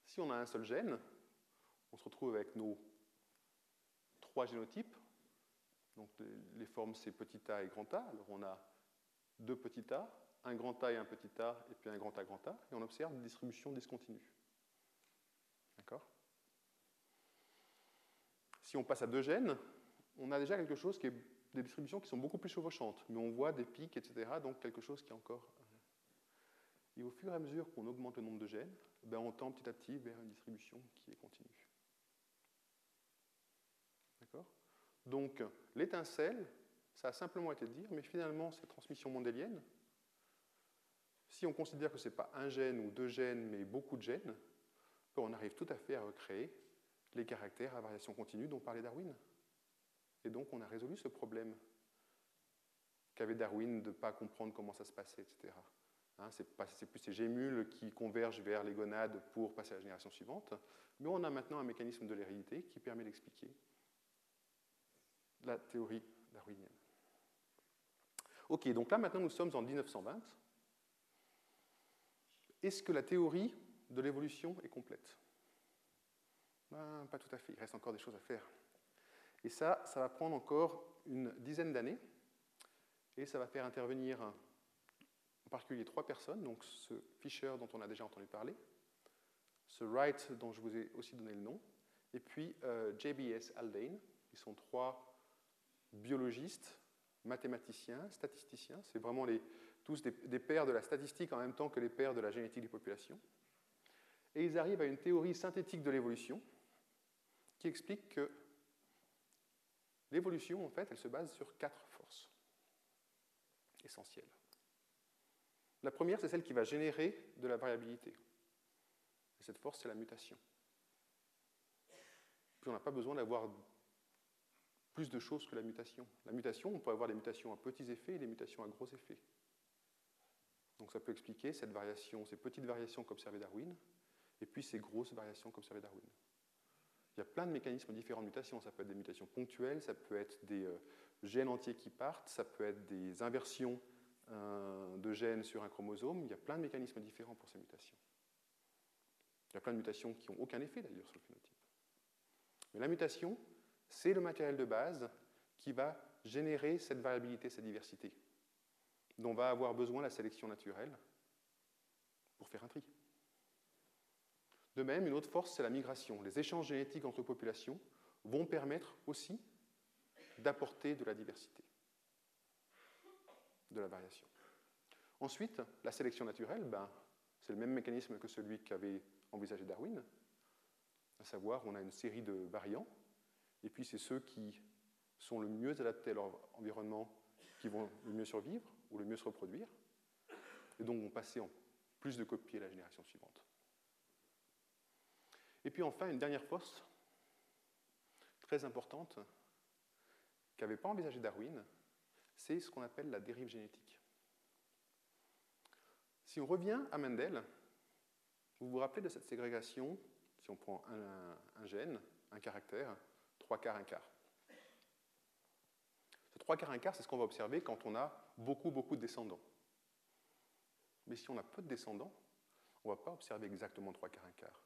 Si on a un seul gène, on se retrouve avec nos trois génotypes. Donc les formes, c'est petit a et grand A. Alors on a deux petits a, un grand A et un petit a, et puis un grand A, grand A, et on observe une distribution discontinue. D'accord? Si on passe à deux gènes, on a déjà quelque chose qui est des distributions qui sont beaucoup plus chevauchantes, mais on voit des pics, etc., donc quelque chose qui est encore... Et au fur et à mesure qu'on augmente le nombre de gènes, ben on tend petit à petit vers une distribution qui est continue. D'accord Donc, l'étincelle, ça a simplement été de dire, mais finalement, cette transmission mendélienne, si on considère que ce n'est pas un gène ou deux gènes, mais beaucoup de gènes, on arrive tout à fait à recréer les caractères à variation continue dont parlait Darwin. Et donc, on a résolu ce problème qu'avait Darwin de ne pas comprendre comment ça se passait, etc. Hein, c'est plus ces gémules qui convergent vers les gonades pour passer à la génération suivante. Mais on a maintenant un mécanisme de l'hérédité qui permet d'expliquer la théorie darwinienne. Ok, donc là maintenant nous sommes en 1920. Est-ce que la théorie de l'évolution est complète? Ben, Pas tout à fait, il reste encore des choses à faire. Et ça, ça va prendre encore une dizaine d'années, et ça va faire intervenir en particulier trois personnes, donc ce Fisher dont on a déjà entendu parler, ce Wright dont je vous ai aussi donné le nom, et puis euh, JBS Haldane. Ils sont trois biologistes, mathématiciens, statisticiens. C'est vraiment tous des, des, pères de la statistique en même temps que les pères de la génétique des populations. Et ils arrivent à une théorie synthétique de l'évolution qui explique que l'évolution, en fait, elle se base sur quatre forces essentielles. La première, c'est celle qui va générer de la variabilité. Et cette force, c'est la mutation. Puis on n'a pas besoin d'avoir plus de choses que la mutation. La mutation, on peut avoir des mutations à petits effets et des mutations à gros effets. Donc ça peut expliquer cette variation, ces petites variations qu'observait Darwin, et puis ces grosses variations qu'observait Darwin. Il y a plein de mécanismes différents de mutation. Ça peut être des mutations ponctuelles, ça peut être des euh, gènes entiers qui partent, ça peut être des inversions de gènes sur un chromosome, il y a plein de mécanismes différents pour ces mutations. Il y a plein de mutations qui n'ont aucun effet d'ailleurs sur le phénotype. Mais la mutation, c'est le matériel de base qui va générer cette variabilité, cette diversité, dont va avoir besoin la sélection naturelle pour faire un tri. De même, une autre force, c'est la migration. Les échanges génétiques entre populations vont permettre aussi d'apporter de la diversité de la variation. Ensuite, la sélection naturelle, ben, c'est le même mécanisme que celui qu'avait envisagé Darwin, à savoir on a une série de variants, et puis c'est ceux qui sont le mieux adaptés à leur environnement qui vont le mieux survivre ou le mieux se reproduire, et donc vont passer en plus de copies à la génération suivante. Et puis enfin, une dernière force très importante qu'avait pas envisagé Darwin, c'est ce qu'on appelle la dérive génétique. Si on revient à Mendel, vous vous rappelez de cette ségrégation, si on prend un, gène, un caractère, trois quarts, un quart. Ce trois quarts, un quart, c'est ce qu'on va observer quand on a beaucoup, beaucoup de descendants. Mais si on a peu de descendants, on ne va pas observer exactement trois quarts, un quart.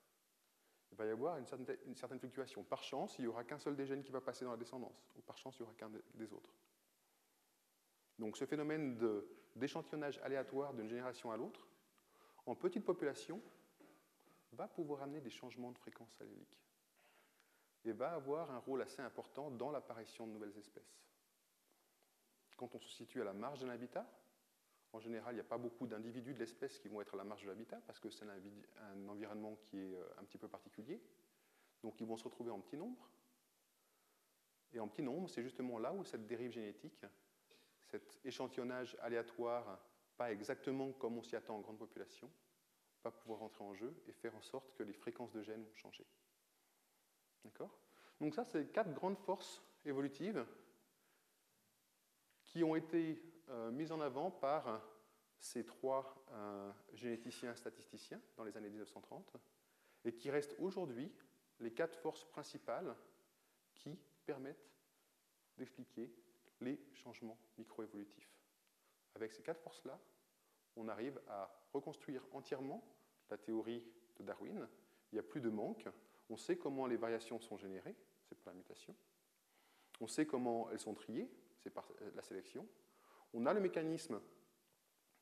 Il va y avoir une certaine, une certaine fluctuation. Par chance, il n'y aura qu'un seul des gènes qui va passer dans la descendance, ou par chance, il n'y aura qu'un des autres. Donc ce phénomène d'échantillonnage aléatoire d'une génération à l'autre, en petite population, va pouvoir amener des changements de fréquence allélique et va avoir un rôle assez important dans l'apparition de nouvelles espèces. Quand on se situe à la marge d'un habitat, en général, il n'y a pas beaucoup d'individus de l'espèce qui vont être à la marge de l'habitat parce que c'est un, environnement qui est euh, un petit peu particulier. Donc ils vont se retrouver en petit nombre. Et en petit nombre, c'est justement là où cette dérive génétique, cet échantillonnage aléatoire, pas exactement comme on s'y attend en grande population, va pouvoir entrer en jeu et faire en sorte que les fréquences de gènes vont changer. D'accord? Donc ça, c'est quatre grandes forces évolutives qui ont été euh, mises en avant par ces trois euh, généticiens statisticiens dans les années 1930 et qui restent aujourd'hui les quatre forces principales qui permettent d'expliquer les changements microévolutifs. Avec ces quatre forces-là, on arrive à reconstruire entièrement la théorie de Darwin. Il n'y a plus de manque. On sait comment les variations sont générées, c'est par la mutation. On sait comment elles sont triées, c'est par la sélection. On a le mécanisme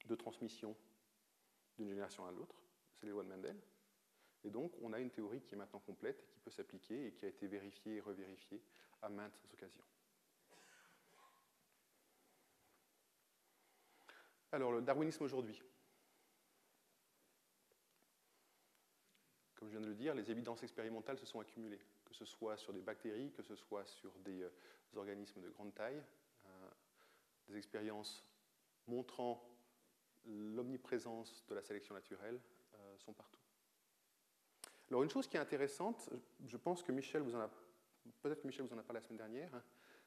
de transmission d'une génération à l'autre, c'est les lois de Mendel. Et donc, on a une théorie qui est maintenant complète et qui peut s'appliquer et qui a été vérifiée et revérifiée à maintes occasions. Alors, le darwinisme aujourd'hui. Comme je viens de le dire, les évidences expérimentales se sont accumulées, que ce soit sur des bactéries, que ce soit sur des, euh, organismes de grande taille, euh, des expériences montrant l'omniprésence de la sélection naturelle euh, sont partout. Alors une chose qui est intéressante, je pense que Michel vous en a, peut-être Michel vous en a parlé la semaine dernière,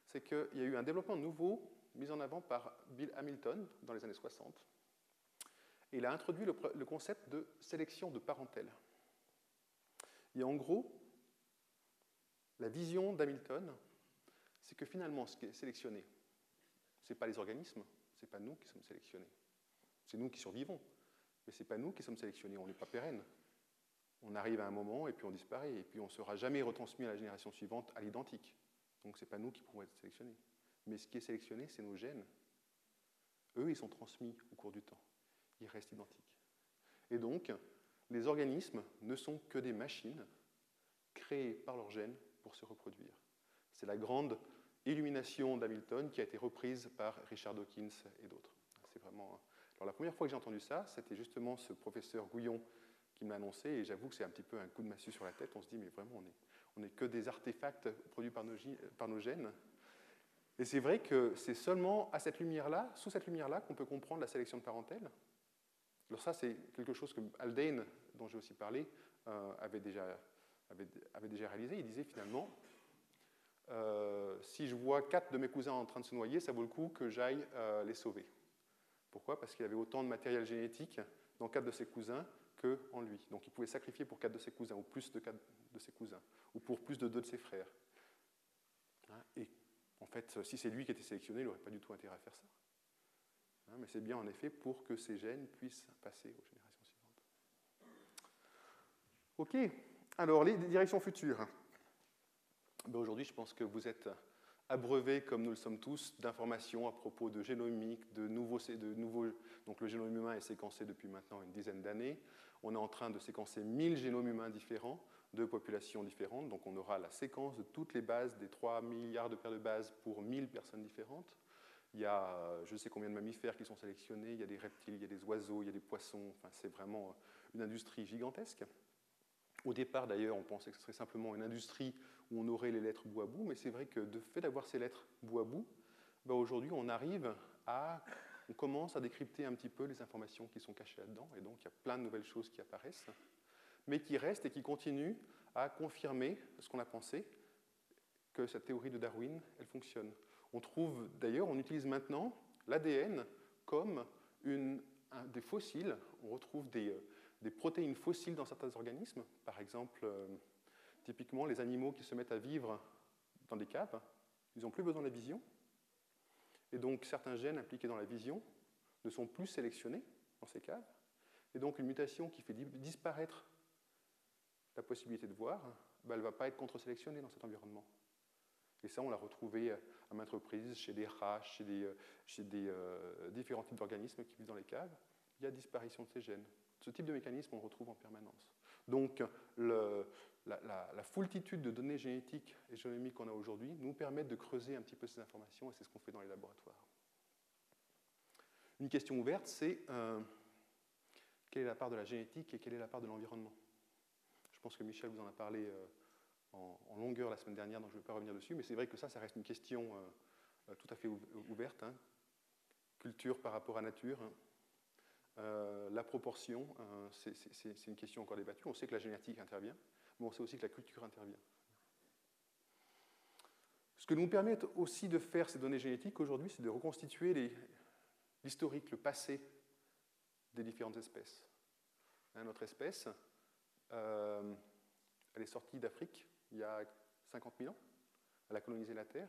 c'est qu'il y a eu un développement nouveau mis en avant par Bill Hamilton dans les années 60. Et il a introduit le, le concept de sélection de parentèle. Et en gros, la vision d'Hamilton, c'est que finalement, ce qui est sélectionné, ce n'est pas les organismes, ce n'est pas nous qui sommes sélectionnés. C'est nous qui survivons, mais ce n'est pas nous qui sommes sélectionnés, on n'est pas pérenne. On arrive à un moment et puis on disparaît, et puis on ne sera jamais retransmis à la génération suivante à l'identique. Donc ce n'est pas nous qui pourrons être sélectionnés. Mais ce qui est sélectionné, c'est nos gènes. Eux, ils sont transmis au cours du temps. Ils restent identiques. Et donc, les organismes ne sont que des machines créées par leurs gènes pour se reproduire. C'est la grande illumination d'Hamilton qui a été reprise par Richard Dawkins et d'autres. C'est vraiment. Alors la première fois que j'ai entendu ça, c'était justement ce professeur Gouillon qui me l'a annoncé, et j'avoue que c'est un petit peu un coup de massue sur la tête. On se dit, mais vraiment, on n'est on que des artefacts produits par nos, par nos gènes. Et c'est vrai que c'est seulement à cette lumière-là, sous cette lumière-là, qu'on peut comprendre la sélection de parentèle. Alors ça, c'est quelque chose que Haldane, dont j'ai aussi parlé, euh, avait, déjà, avait, déjà réalisé. Il disait finalement, euh, si je vois quatre de mes cousins en train de se noyer, ça vaut le coup que j'aille euh, les sauver. Pourquoi? Parce qu'il avait autant de matériel génétique dans quatre de ses cousins qu'en lui. Donc il pouvait sacrifier pour quatre de ses cousins, ou plus de quatre de ses cousins, ou pour plus de deux de ses frères. Hein, et en fait, si c'est lui qui était sélectionné, il n'aurait pas du tout intérêt à faire ça. Hein, mais c'est bien en effet pour que ces gènes puissent passer aux générations. Ok, alors les directions futures. Ben, aujourd'hui, je pense que vous êtes abreuvés, comme nous le sommes tous, d'informations à propos de génomique, de nouveaux, donc le génome humain est séquencé depuis maintenant une dizaine d'années. On est en train de séquencer 1000 génomes humains différents de populations différentes. Donc on aura la séquence de toutes les bases des 3 milliards de paires de bases pour 1000 personnes différentes. Il y a je sais combien de mammifères qui sont sélectionnés, il y a des reptiles, il y a des oiseaux, il y a des poissons. Enfin, c'est vraiment une industrie gigantesque. Au départ, d'ailleurs, on pensait que ce serait simplement une industrie où on aurait les lettres bout à bout, mais c'est vrai que de fait d'avoir ces lettres bout à bout, bah, aujourd'hui, on arrive à. On commence à décrypter un petit peu les informations qui sont cachées là-dedans, et donc il y a plein de nouvelles choses qui apparaissent, mais qui restent et qui continuent à confirmer ce qu'on a pensé, que cette théorie de Darwin, elle fonctionne. On trouve d'ailleurs, on utilise maintenant l'ADN comme une, un, des fossiles. On retrouve des, euh, des, protéines fossiles dans certains organismes. Par exemple, euh, typiquement les animaux qui se mettent à vivre dans des caves, ils n'ont plus besoin de la vision. Et donc certains gènes impliqués dans la vision ne sont plus sélectionnés dans ces caves. Et donc une mutation qui fait disparaître la possibilité de voir, ben, elle ne va pas être contre-sélectionnée dans cet environnement. Et ça, on l'a retrouvé à maintes reprises chez des rats, chez, des, des, euh, différents types d'organismes qui vivent dans les caves. Il y a disparition de ces gènes. Ce type de mécanisme, on le retrouve en permanence. Donc, la, foultitude de données génétiques et génomiques qu'on a aujourd'hui nous permettent de creuser un petit peu ces informations, et c'est ce qu'on fait dans les laboratoires. Une question ouverte, c'est euh, quelle est la part de la génétique et quelle est la part de l'environnement? Je pense que Michel vous en a parlé euh, en, longueur la semaine dernière, donc je ne vais pas revenir dessus, mais c'est vrai que ça, ça reste une question euh, tout à fait ouverte. Hein. Culture par rapport à nature. Hein. La proportion, c'est une question encore débattue. On sait que la génétique intervient, mais on sait aussi que la culture intervient. Ce que nous permettent aussi de faire ces données génétiques aujourd'hui, c'est de reconstituer l'historique, le passé des différentes espèces. Hein, notre espèce, euh, elle est sortie d'Afrique il y a 50 000 ans. Elle a colonisé la Terre.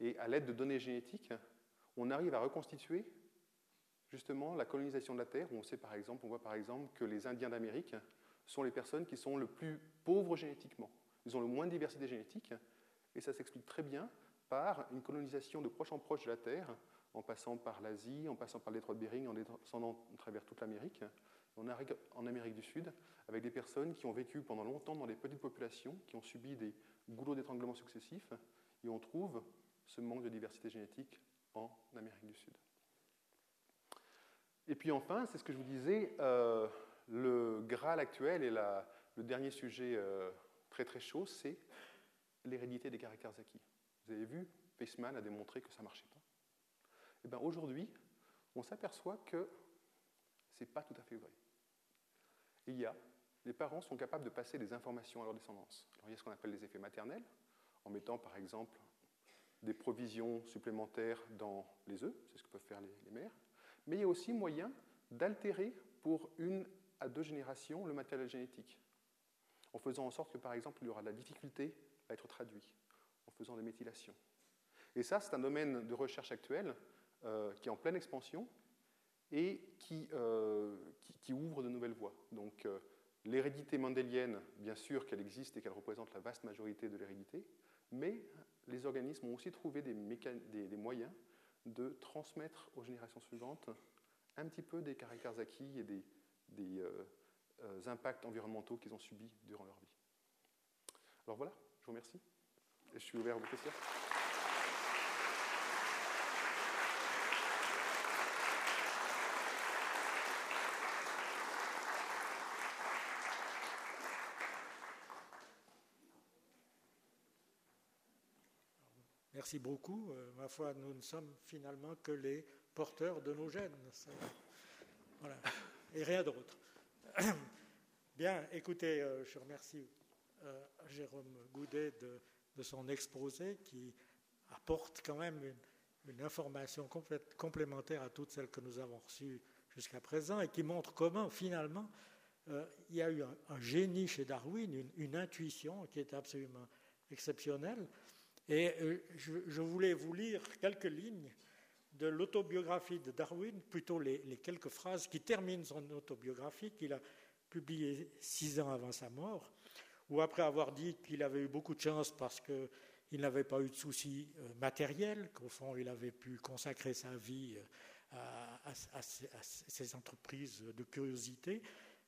Et à l'aide de données génétiques, on arrive à reconstituer justement la colonisation de la Terre. On sait par exemple, on voit par exemple que les Indiens d'Amérique sont les personnes qui sont le plus pauvres génétiquement. Ils ont le moins de diversité génétique, et ça s'explique très bien par une colonisation de proche en proche de la Terre, en passant par l'Asie, en passant par le détroit de Bering, en descendant à travers toute l'Amérique. En Amérique du Sud avec des personnes qui ont vécu pendant longtemps dans des petites populations, qui ont subi des goulots d'étranglement successifs, et on trouve ce manque de diversité génétique en Amérique du Sud. Et puis enfin, c'est ce que je vous disais, euh, le Graal actuel et le dernier sujet euh, très très chaud, c'est l'hérédité des caractères acquis. Vous avez vu, Weissman a démontré que ça ne marchait pas. Et eh bien aujourd'hui, on s'aperçoit que ce n'est pas tout à fait vrai. Il y a, les parents sont capables de passer des informations à leur descendance. Il y a ce qu'on appelle les effets maternels, en mettant par exemple des provisions supplémentaires dans les œufs, c'est ce que peuvent faire les mères, mais il y a aussi moyen d'altérer pour une à deux générations le matériel génétique, en faisant en sorte que, par exemple, il y aura de la difficulté à être traduit, en faisant des méthylations. Et ça, c'est un domaine de recherche actuel euh, qui est en pleine expansion et qui, euh, ouvre de nouvelles voies. Donc, euh, l'hérédité mendélienne, bien sûr qu'elle existe et qu'elle représente la vaste majorité de l'hérédité, mais les organismes ont aussi trouvé des moyens de transmettre aux générations suivantes un petit peu des caractères acquis et des, euh, euh, impacts environnementaux qu'ils ont subis durant leur vie. Alors voilà, je vous remercie. Et je suis ouvert à vos questions. Merci beaucoup. Euh, ma foi, nous ne sommes finalement que les porteurs de nos gènes. Et rien d'autre. Bien, écoutez, euh, je remercie euh, Jérôme Goudet de, son exposé qui apporte quand même une, information complémentaire à toutes celles que nous avons reçues jusqu'à présent et qui montre comment finalement il y a eu un, génie chez Darwin, une, intuition qui est absolument exceptionnelle. Et je, voulais vous lire quelques lignes de l'autobiographie de Darwin, plutôt les, quelques phrases qui terminent son autobiographie qu'il a publiée six ans avant sa mort, où après avoir dit qu'il avait eu beaucoup de chance parce qu'il n'avait pas eu de soucis euh, matériels, qu'au fond il avait pu consacrer sa vie euh, à, ses entreprises de curiosité,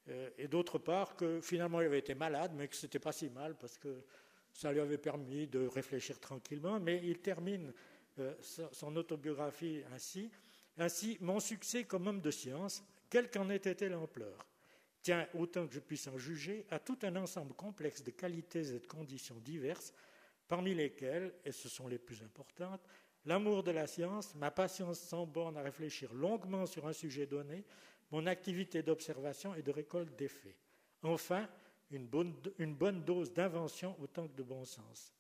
euh, et d'autre part que finalement il avait été malade, mais que ce n'était pas si mal parce que ça lui avait permis de réfléchir tranquillement, mais il termine euh, son autobiographie ainsi. Ainsi, mon succès comme homme de science, quelle qu'en ait été l'ampleur, tient, autant que je puisse en juger, à tout un ensemble complexe de qualités et de conditions diverses, parmi lesquelles, et ce sont les plus importantes, l'amour de la science, ma patience sans borne à réfléchir longuement sur un sujet donné, mon activité d'observation et de récolte des faits. Enfin, une bonne, une bonne dose d'invention autant que de bon sens.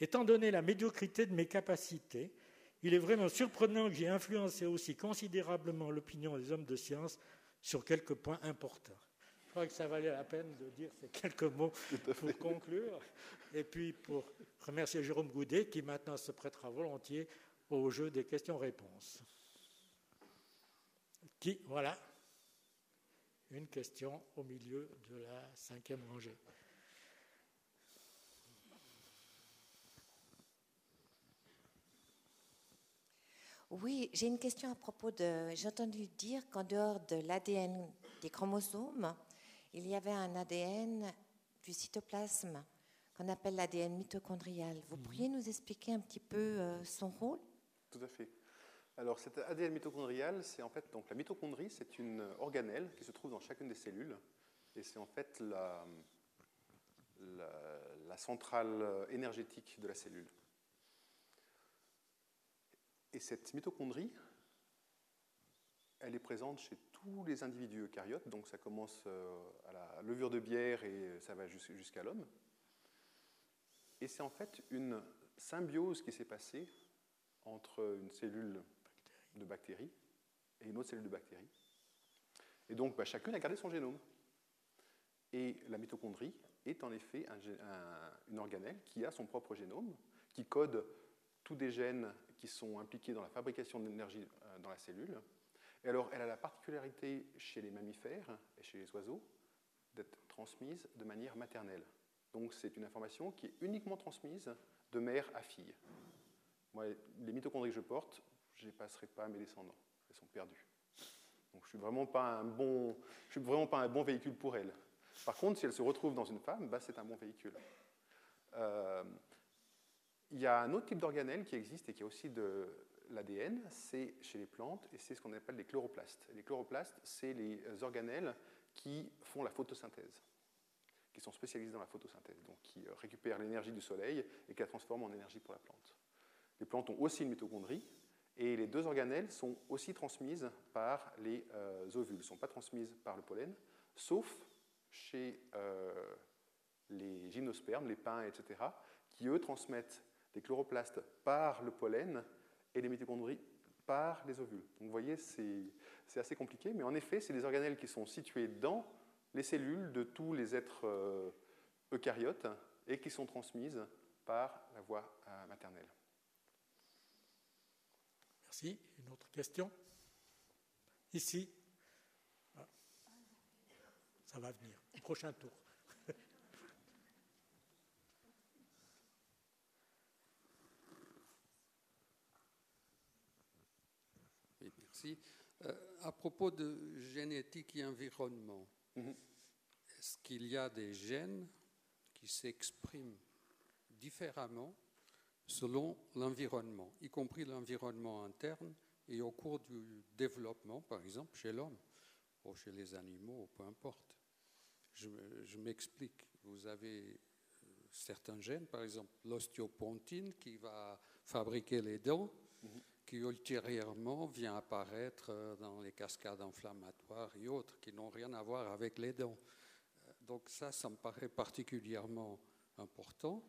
Étant donné la médiocrité de mes capacités, il est vraiment surprenant que j'ai influencé aussi considérablement l'opinion des hommes de science sur quelques points importants. Je crois que ça valait la peine de dire ces quelques mots pour conclure. Et puis pour remercier Jérôme Goudet, qui maintenant se prêtera volontiers au jeu des questions-réponses. Qui Voilà. Une question au milieu de la cinquième rangée. Oui, j'ai une question à propos de. J'ai entendu dire qu'en dehors de l'ADN des chromosomes, il y avait un ADN du cytoplasme qu'on appelle l'ADN mitochondrial. Vous mhm. pourriez nous expliquer un petit peu euh, son rôle? Tout à fait. Alors, cet ADN mitochondrial, c'est en fait donc la mitochondrie, c'est une organelle qui se trouve dans chacune des cellules, et c'est en fait la, centrale énergétique de la cellule. Et cette mitochondrie, elle est présente chez tous les individus eucaryotes, donc ça commence euh, à la levure de bière et ça va jusqu'à l'homme. Et c'est en fait une symbiose qui s'est passée entre une cellule de bactéries et une autre cellule de bactéries. Et donc bah, chacune a gardé son génome. Et la mitochondrie est en effet une organelle qui a son propre génome, qui code tous des gènes qui sont impliqués dans la fabrication d'énergie euh, dans la cellule. Et alors, elle a la particularité chez les mammifères et chez les oiseaux d'être transmise de manière maternelle. Donc, c'est une information qui est uniquement transmise de mère à fille. Moi, les mitochondries que je porte, je ne les passerai pas à mes descendants. Elles sont perdues. Donc, je ne suis, vraiment pas un bon, suis vraiment pas un bon véhicule pour elles. Par contre, si elles se retrouvent dans une femme, bah, c'est un bon véhicule. Euh, il y a un autre type d'organelle qui existe et qui a aussi de l'ADN, c'est chez les plantes, et c'est ce qu'on appelle les chloroplastes. Les chloroplastes, c'est les organelles qui font la photosynthèse, qui sont spécialisés dans la photosynthèse, donc qui récupèrent l'énergie du soleil et qui la transforment en énergie pour la plante. Les plantes ont aussi une mitochondrie, et les deux organelles sont aussi transmises par les euh, ovules, ne sont pas transmises par le pollen, sauf chez euh, les gymnospermes, les pins, etc., qui eux transmettent les chloroplastes par le pollen et les mitochondries par les ovules. Donc vous voyez, c'est assez compliqué, mais en effet, c'est des organelles qui sont situés dans les cellules de tous les êtres euh, eucaryotes et qui sont transmises par la voie maternelle. Merci. Une autre question? Ici. Ah. Ça va venir. Prochain tour. Euh, à propos de génétique et environnement, mhm. est-ce qu'il y a des gènes qui s'expriment différemment selon l'environnement, y compris l'environnement interne et au cours du développement, par exemple chez l'homme ou chez les animaux, peu importe. Je, m'explique. Vous avez euh, certains gènes, par exemple l'ostéopontine qui va fabriquer les dents. Mhm qui ultérieurement vient apparaître euh, dans les cascades inflammatoires et autres qui n'ont rien à voir avec les dents. Euh, donc ça, ça me paraît particulièrement important.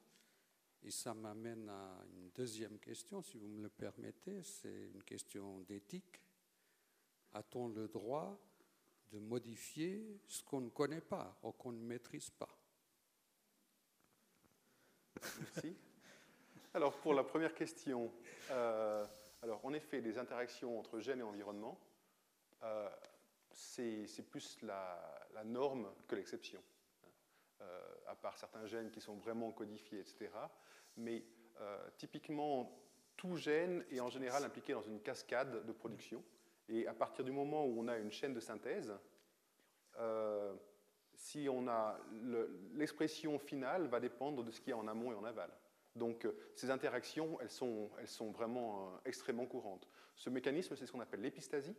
Et ça m'amène à une deuxième question, si vous me le permettez, c'est une question d'éthique. A-t-on le droit de modifier ce qu'on ne connaît pas ou qu'on ne maîtrise pas? Merci. Alors pour la première question, euh, alors, en effet, les interactions entre gènes et environnement, euh, c'est plus la, norme que l'exception, euh, à part certains gènes qui sont vraiment codifiés, etc. Mais euh, typiquement, tout gène est en général impliqué dans une cascade de production. Et à partir du moment où on a une chaîne de synthèse, si on a l'expression finale va dépendre de ce qu'il y a en amont et en aval. Donc euh, ces interactions, elles sont, elles sont vraiment euh, extrêmement courantes. Ce mécanisme, c'est ce qu'on appelle l'épistasie.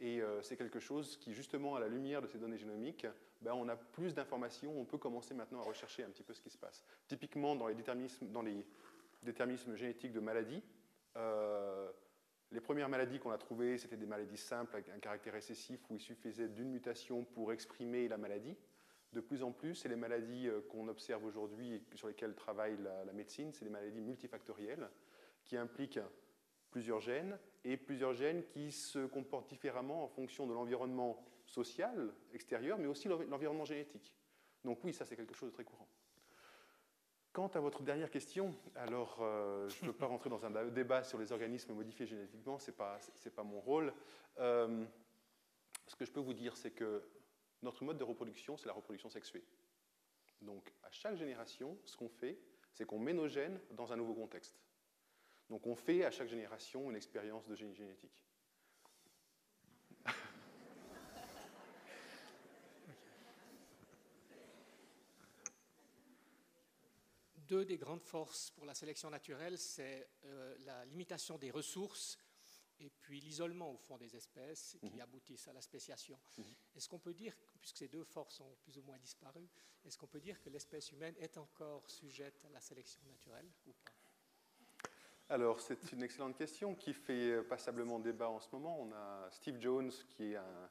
Et euh, c'est quelque chose qui, justement, à la lumière de ces données génomiques, ben, on a plus d'informations, on peut commencer maintenant à rechercher un petit peu ce qui se passe. Typiquement, dans les déterminismes, génétiques de maladies, les premières maladies qu'on a trouvées, c'était des maladies simples avec un caractère récessif où il suffisait d'une mutation pour exprimer la maladie. De plus en plus, c'est les maladies euh, qu'on observe aujourd'hui et sur lesquelles travaille la, médecine, c'est les maladies multifactorielles qui impliquent plusieurs gènes et plusieurs gènes qui se comportent différemment en fonction de l'environnement social extérieur, mais aussi l'environnement génétique. Donc oui, ça c'est quelque chose de très courant. Quant à votre dernière question, alors euh, je ne veux pas rentrer dans un débat sur les organismes modifiés génétiquement, ce n'est pas, pas, mon rôle. Euh, ce que je peux vous dire, c'est que notre mode de reproduction, c'est la reproduction sexuée. Donc à chaque génération, ce qu'on fait, c'est qu'on met nos gènes dans un nouveau contexte. Donc on fait à chaque génération une expérience de génie génétique. deux des grandes forces pour la sélection naturelle, c'est euh, la limitation des ressources et puis l'isolement au fond des espèces qui mhm. aboutissent à la spéciation. Mhm. Est-ce qu'on peut dire, puisque ces deux forces ont plus ou moins disparu, est-ce qu'on peut dire que l'espèce humaine est encore sujette à la sélection naturelle ou pas? Alors, c'est une excellente question qui fait passablement débat en ce moment. On a Steve Jones, qui est un,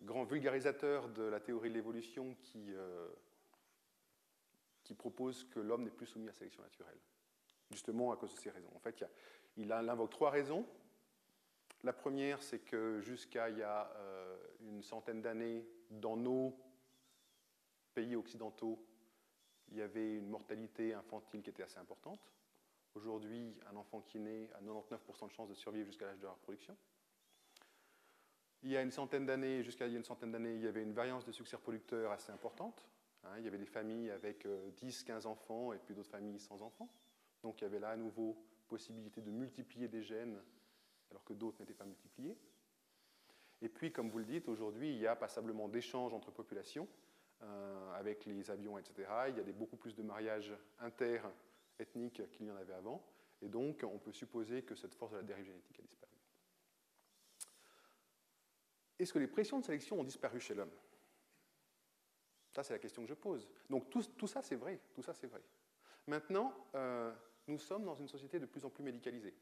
grand vulgarisateur de la théorie de l'évolution, qui euh, propose que l'homme n'est plus soumis à sélection naturelle, justement à cause de ces raisons. En fait, il, invoque trois raisons. La première, c'est que jusqu'à il y a euh, une centaine d'années, dans nos pays occidentaux, il y avait une mortalité infantile qui était assez importante. Aujourd'hui, un enfant qui naît a 99% de chances de survivre jusqu'à l'âge de la reproduction. Il y a une centaine d'années, jusqu'à il y a une centaine d'années, il y avait une variance de succès reproducteur assez importante. Hein, il y avait des familles avec 10, euh, 15 enfants et puis d'autres familles sans enfants. Donc il y avait là à nouveau possibilité de multiplier des gènes alors que d'autres n'étaient pas multipliés. Et puis, comme vous le dites, aujourd'hui, il y a passablement d'échanges entre populations euh, avec les avions, etc. Il y a beaucoup plus de mariages inter-ethniques qu'il y en avait avant. Et donc, on peut supposer que cette force de la dérive génétique a disparu. Est-ce que les pressions de sélection ont disparu chez l'homme? Ça, c'est la question que je pose. Donc tout, ça, c'est vrai. Tout ça, c'est vrai. Maintenant, euh, nous sommes dans une société de plus en plus médicalisée.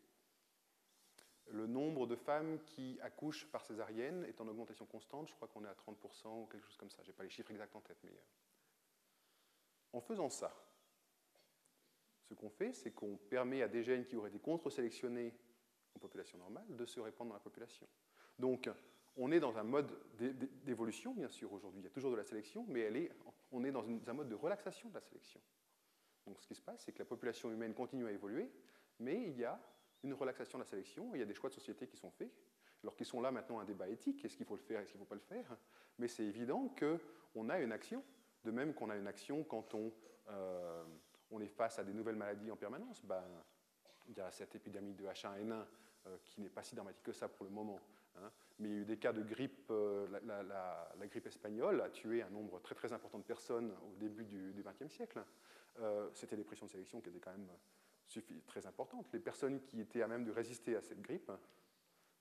Le nombre de femmes qui accouchent par césarienne est en augmentation constante. Je crois qu'on est à 30% ou quelque chose comme ça. Je n'ai pas les chiffres exacts en tête. Mais euh, en faisant ça, ce qu'on fait, c'est qu'on permet à des gènes qui auraient été contre-sélectionnés en population normale de se répandre dans la population. Donc, on est dans un mode d'évolution, bien sûr, aujourd'hui. Il y a toujours de la sélection, mais on est dans un mode de relaxation de la sélection. Donc ce qui se passe, c'est que la population humaine continue à évoluer, mais il y a une relaxation de la sélection, il y a des choix de société qui sont faits, alors qu'ils sont là maintenant un débat éthique, est-ce qu'il faut le faire, est-ce qu'il ne faut pas le faire, mais c'est évident qu'on a une action, de même qu'on a une action quand on, euh, on, est face à des nouvelles maladies en permanence. Ben, il y a cette épidémie de H1N1 euh, qui n'est pas si dramatique que ça pour le moment, Hein. Mais il y a eu des cas de grippe, euh, la, grippe espagnole a tué un nombre très très important de personnes au début du XXe siècle. Euh, C'était des pressions de sélection qui étaient quand même très importantes. Les personnes qui étaient à même de résister à cette grippe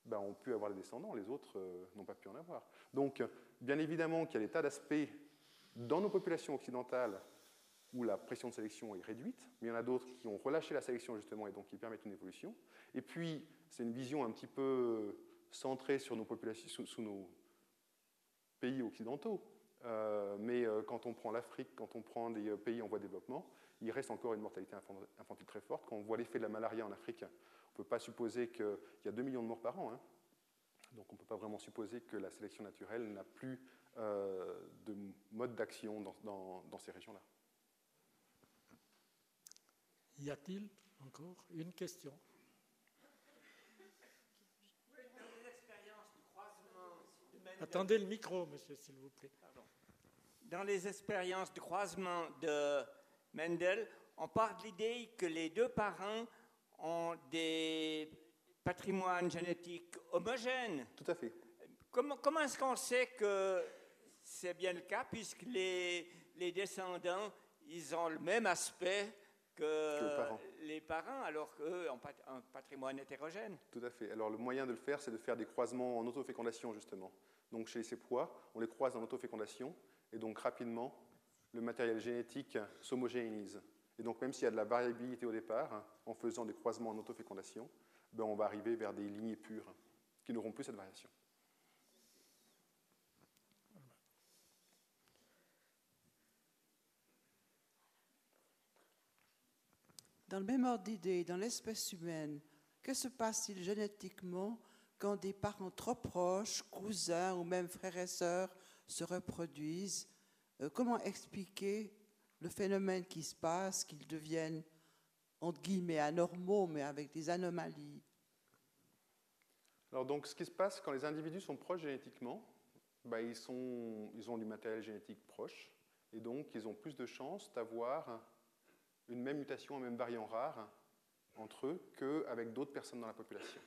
ben, ont pu avoir des descendants, les autres n'ont pas pu en avoir. Donc, bien évidemment qu'il y a des tas d'aspects dans nos populations occidentales où la pression de sélection est réduite, mais il y en a d'autres qui ont relâché la sélection justement et donc qui permettent une évolution. Et puis, c'est une vision un petit peu centré sur nos populations, sous, nos pays occidentaux. Euh, mais euh, quand on prend l'Afrique, quand on prend des euh, pays en voie de développement, il reste encore une mortalité infantile très forte. Quand on voit l'effet de la malaria en Afrique, on ne peut pas supposer qu'il y a 2 millions de morts par an. Hein. Donc on ne peut pas vraiment supposer que la sélection naturelle n'a plus de mode d'action dans ces régions-là. Y a-t-il encore une question? Attendez le micro, monsieur, s'il vous plaît. Dans les expériences de croisement de Mendel, on parle de l'idée que les deux parents ont des patrimoines génétiques homogènes. Tout à fait. Comment, comment est-ce qu'on sait que c'est bien le cas, puisque les, les descendants, ils ont le même aspect que, les parents, alors qu'eux ont un patrimoine hétérogène. Tout à fait. Alors le moyen de le faire, c'est de faire des croisements en autofécondation, justement. Donc chez ces pois, on les croise en autofécondation, et donc rapidement, le matériel génétique s'homogénéise. Et donc même s'il y a de la variabilité au départ, en faisant des croisements en autofécondation, ben on va arriver vers des lignées pures qui n'auront plus cette variation. Dans le même ordre d'idée, dans l'espèce humaine, que se passe-t-il génétiquement quand des parents trop proches, cousins ou même frères et sœurs se reproduisent, euh, comment expliquer le phénomène qui se passe, qu'ils deviennent, entre guillemets, anormaux, mais avec des anomalies? Alors donc, ce qui se passe quand les individus sont proches génétiquement, bah, ils, ils ont du matériel génétique proche, et donc ils ont plus de chances d'avoir une même mutation, un même variant rare entre eux qu'avec d'autres personnes dans la population.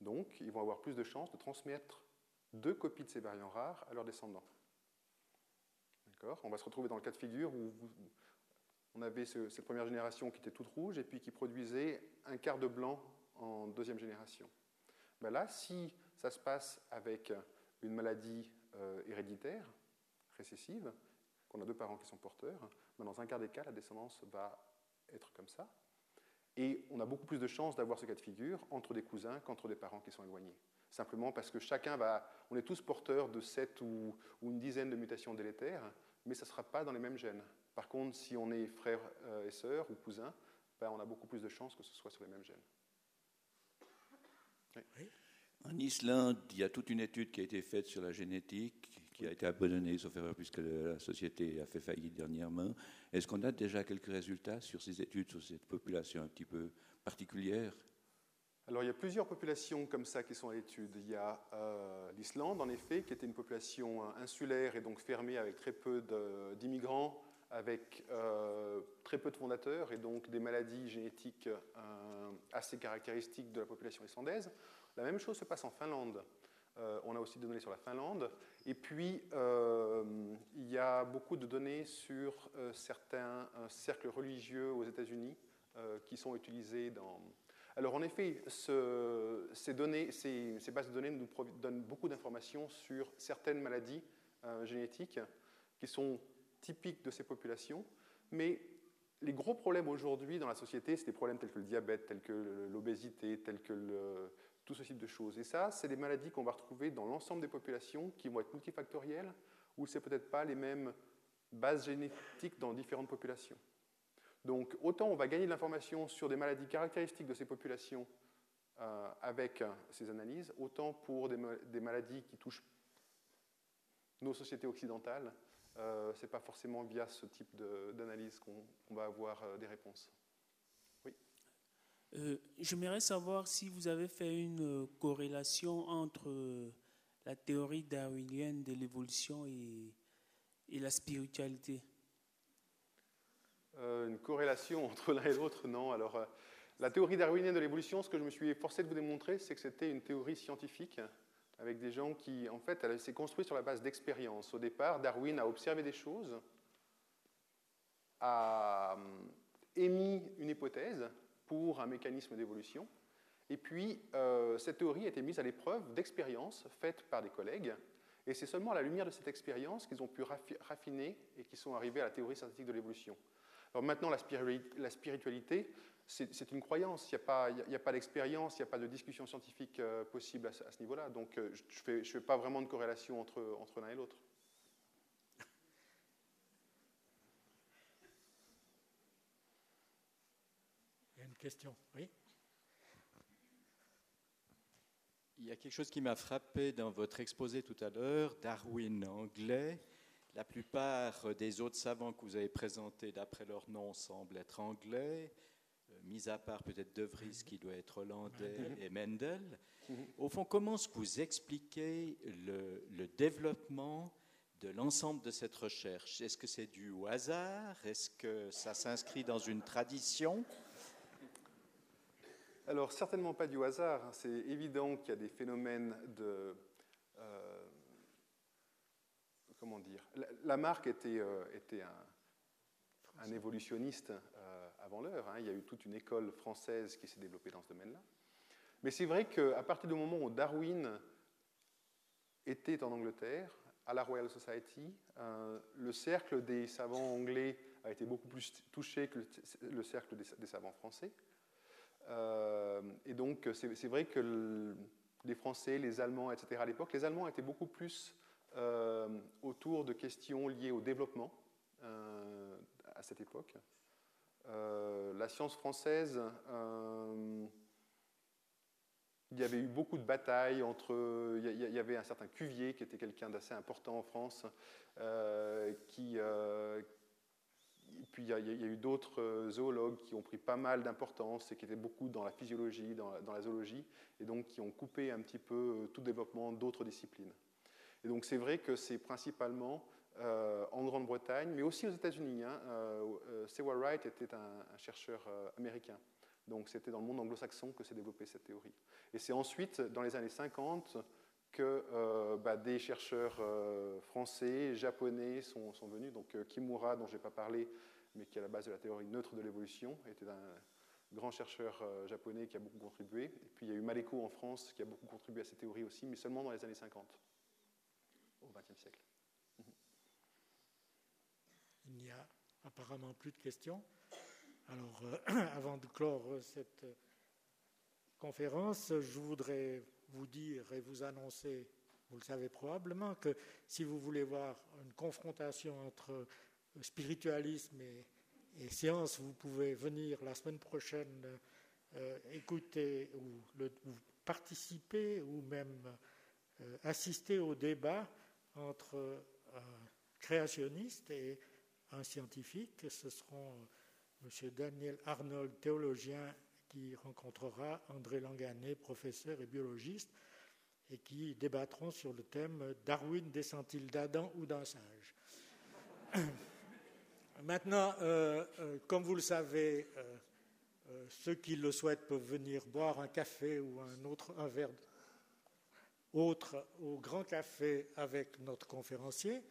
Donc, ils vont avoir plus de chances de transmettre deux copies de ces variants rares à leurs descendants. On va se retrouver dans le cas de figure où on avait cette première génération qui était toute rouge et puis qui produisait un quart de blanc en deuxième génération. Ben là, si ça se passe avec une maladie euh, héréditaire, récessive, qu'on a deux parents qui sont porteurs, ben dans un quart des cas, la descendance va être comme ça. Et on a beaucoup plus de chances d'avoir ce cas de figure entre des cousins qu'entre des parents qui sont éloignés. Simplement parce que chacun va. On est tous porteurs de 7 ou, une dizaine de mutations délétères, mais ça ne sera pas dans les mêmes gènes. Par contre, si on est frère euh, et sœur ou cousin, ben, on a beaucoup plus de chances que ce soit sur les mêmes gènes. En Islande, il y a toute une étude qui a été faite sur la génétique, qui a été abandonnée, sauf erreur, puisque la société a fait faillite dernièrement. Est-ce qu'on a déjà quelques résultats sur ces études, sur cette population un petit peu particulière? Alors il y a plusieurs populations comme ça qui sont à l'étude. Il y a euh, l'Islande, en effet, qui était une population euh, insulaire et donc fermée avec très peu d'immigrants, avec euh, très peu de fondateurs et donc des maladies génétiques assez caractéristiques de la population islandaise. La même chose se passe en Finlande. On a aussi des données sur la Finlande. Et puis, il y a beaucoup de données sur certains cercles religieux aux États-Unis qui sont utilisés dans, alors en effet, ces, données, ces, bases de données nous donnent beaucoup d'informations sur certaines maladies euh, génétiques qui sont typiques de ces populations, mais les gros problèmes aujourd'hui dans la société, c'est des problèmes tels que le diabète, tels que l'obésité, tels que ce type de choses. Et ça, c'est des maladies qu'on va retrouver dans l'ensemble des populations qui vont être multifactorielles, où c'est peut-être pas les mêmes bases génétiques dans différentes populations. Donc autant on va gagner de l'information sur des maladies caractéristiques de ces populations euh, avec euh, ces analyses, autant pour des, maladies qui touchent nos sociétés occidentales, euh, ce n'est pas forcément via ce type d'analyse qu'on va avoir des réponses. Oui. J'aimerais savoir si vous avez fait une corrélation entre la théorie darwinienne de l'évolution et la spiritualité. Euh, une corrélation entre l'un et l'autre, non. Alors, euh, la théorie darwinienne de l'évolution, ce que je me suis forcé de vous démontrer, c'est que c'était une théorie scientifique avec des gens qui, en fait, elle s'est construite sur la base d'expérience. Au départ, Darwin a observé des choses, a euh, émis une hypothèse pour un mécanisme d'évolution, et puis cette théorie a été mise à l'épreuve d'expériences faites par des collègues, et c'est seulement à la lumière de cette expérience qu'ils ont pu raffiner et qu'ils sont arrivés à la théorie scientifique de l'évolution. Alors maintenant, la spiritualité, c'est une croyance. Il n'y a pas, d'expérience, il n'y a pas de discussion scientifique euh, possible à, ce niveau-là. Donc euh, je ne fais, pas vraiment de corrélation entre, entre l'un et l'autre. Il y a une question, oui. Il y a quelque chose qui m'a frappé dans votre exposé tout à l'heure, Darwin anglais. La plupart des autres savants que vous avez présentés, d'après leur nom, semblent être anglais, euh, mis à part peut-être De Vries qui doit être hollandais et Mendel. Au fond, comment est-ce que vous expliquez le, développement de l'ensemble de cette recherche? Est-ce que c'est dû au hasard? Est-ce que ça s'inscrit dans une tradition? Alors, certainement pas du hasard. C'est évident qu'il y a des phénomènes de comment dire, Lamarck était, euh, était un, évolutionniste euh, avant l'heure. Hein. Il y a eu toute une école française qui s'est développée dans ce domaine-là. Mais c'est vrai qu'à partir du moment où Darwin était en Angleterre, à la Royal Society, euh, le cercle des savants anglais a été beaucoup plus touché que le, cercle des, savants français. Et donc, c'est vrai que les Français, les Allemands, etc., à l'époque, les Allemands étaient beaucoup plus euh, autour de questions liées au développement euh, à cette époque. Euh, la science française, il y avait eu beaucoup de batailles entre. Il y avait un certain Cuvier qui était quelqu'un d'assez important en France, qui, puis il y, a, eu d'autres zoologues qui ont pris pas mal d'importance et qui étaient beaucoup dans la physiologie, dans la, zoologie, et donc qui ont coupé un petit peu tout développement d'autres disciplines. Et donc c'est vrai que c'est principalement en Grande-Bretagne, mais aussi aux États-Unis. Hein, Seward Wright était un, chercheur américain. Donc c'était dans le monde anglo-saxon que s'est développée cette théorie. Et c'est ensuite, dans les années 50, que euh, bah, des chercheurs euh, français, japonais sont, venus. Donc euh, Kimura, dont je n'ai pas parlé, mais qui est à la base de la théorie neutre de l'évolution, était un grand chercheur japonais qui a beaucoup contribué. Et puis il y a eu Maleko en France qui a beaucoup contribué à cette théorie aussi, mais seulement dans les années 50, au XXe siècle. Il n'y a apparemment plus de questions. Alors, avant de clore cette conférence, je voudrais vous dire et vous annoncer, vous le savez probablement, que si vous voulez voir une confrontation entre spiritualisme et, science, vous pouvez venir la semaine prochaine euh, écouter ou, participer ou même euh, assister au débat entre un créationniste et un scientifique. Ce seront M. Daniel Arnold, théologien qui rencontrera André Langanet, professeur et biologiste, et qui débattront sur le thème Darwin descend-il d'Adam ou d'un singe? Maintenant, euh, euh, comme vous le savez, euh, ceux qui le souhaitent peuvent venir boire un café ou un autre un verre autre au grand café avec notre conférencier.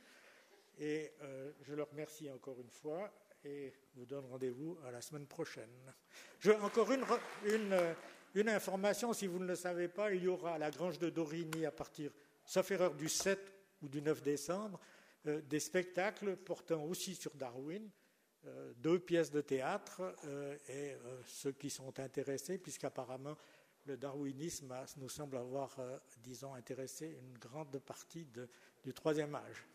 Et je leur remercie encore une fois et vous donne rendez-vous à la semaine prochaine. Encore une, information, si vous ne le savez pas, il y aura à la Grange de Dorigny à partir, sauf erreur, du 7 ou du 9 décembre, euh, des spectacles portant aussi sur Darwin, euh, deux pièces de théâtre, euh, et ceux qui sont intéressés, puisqu'apparemment le darwinisme nous semble avoir, disons, intéressé une grande partie du troisième âge.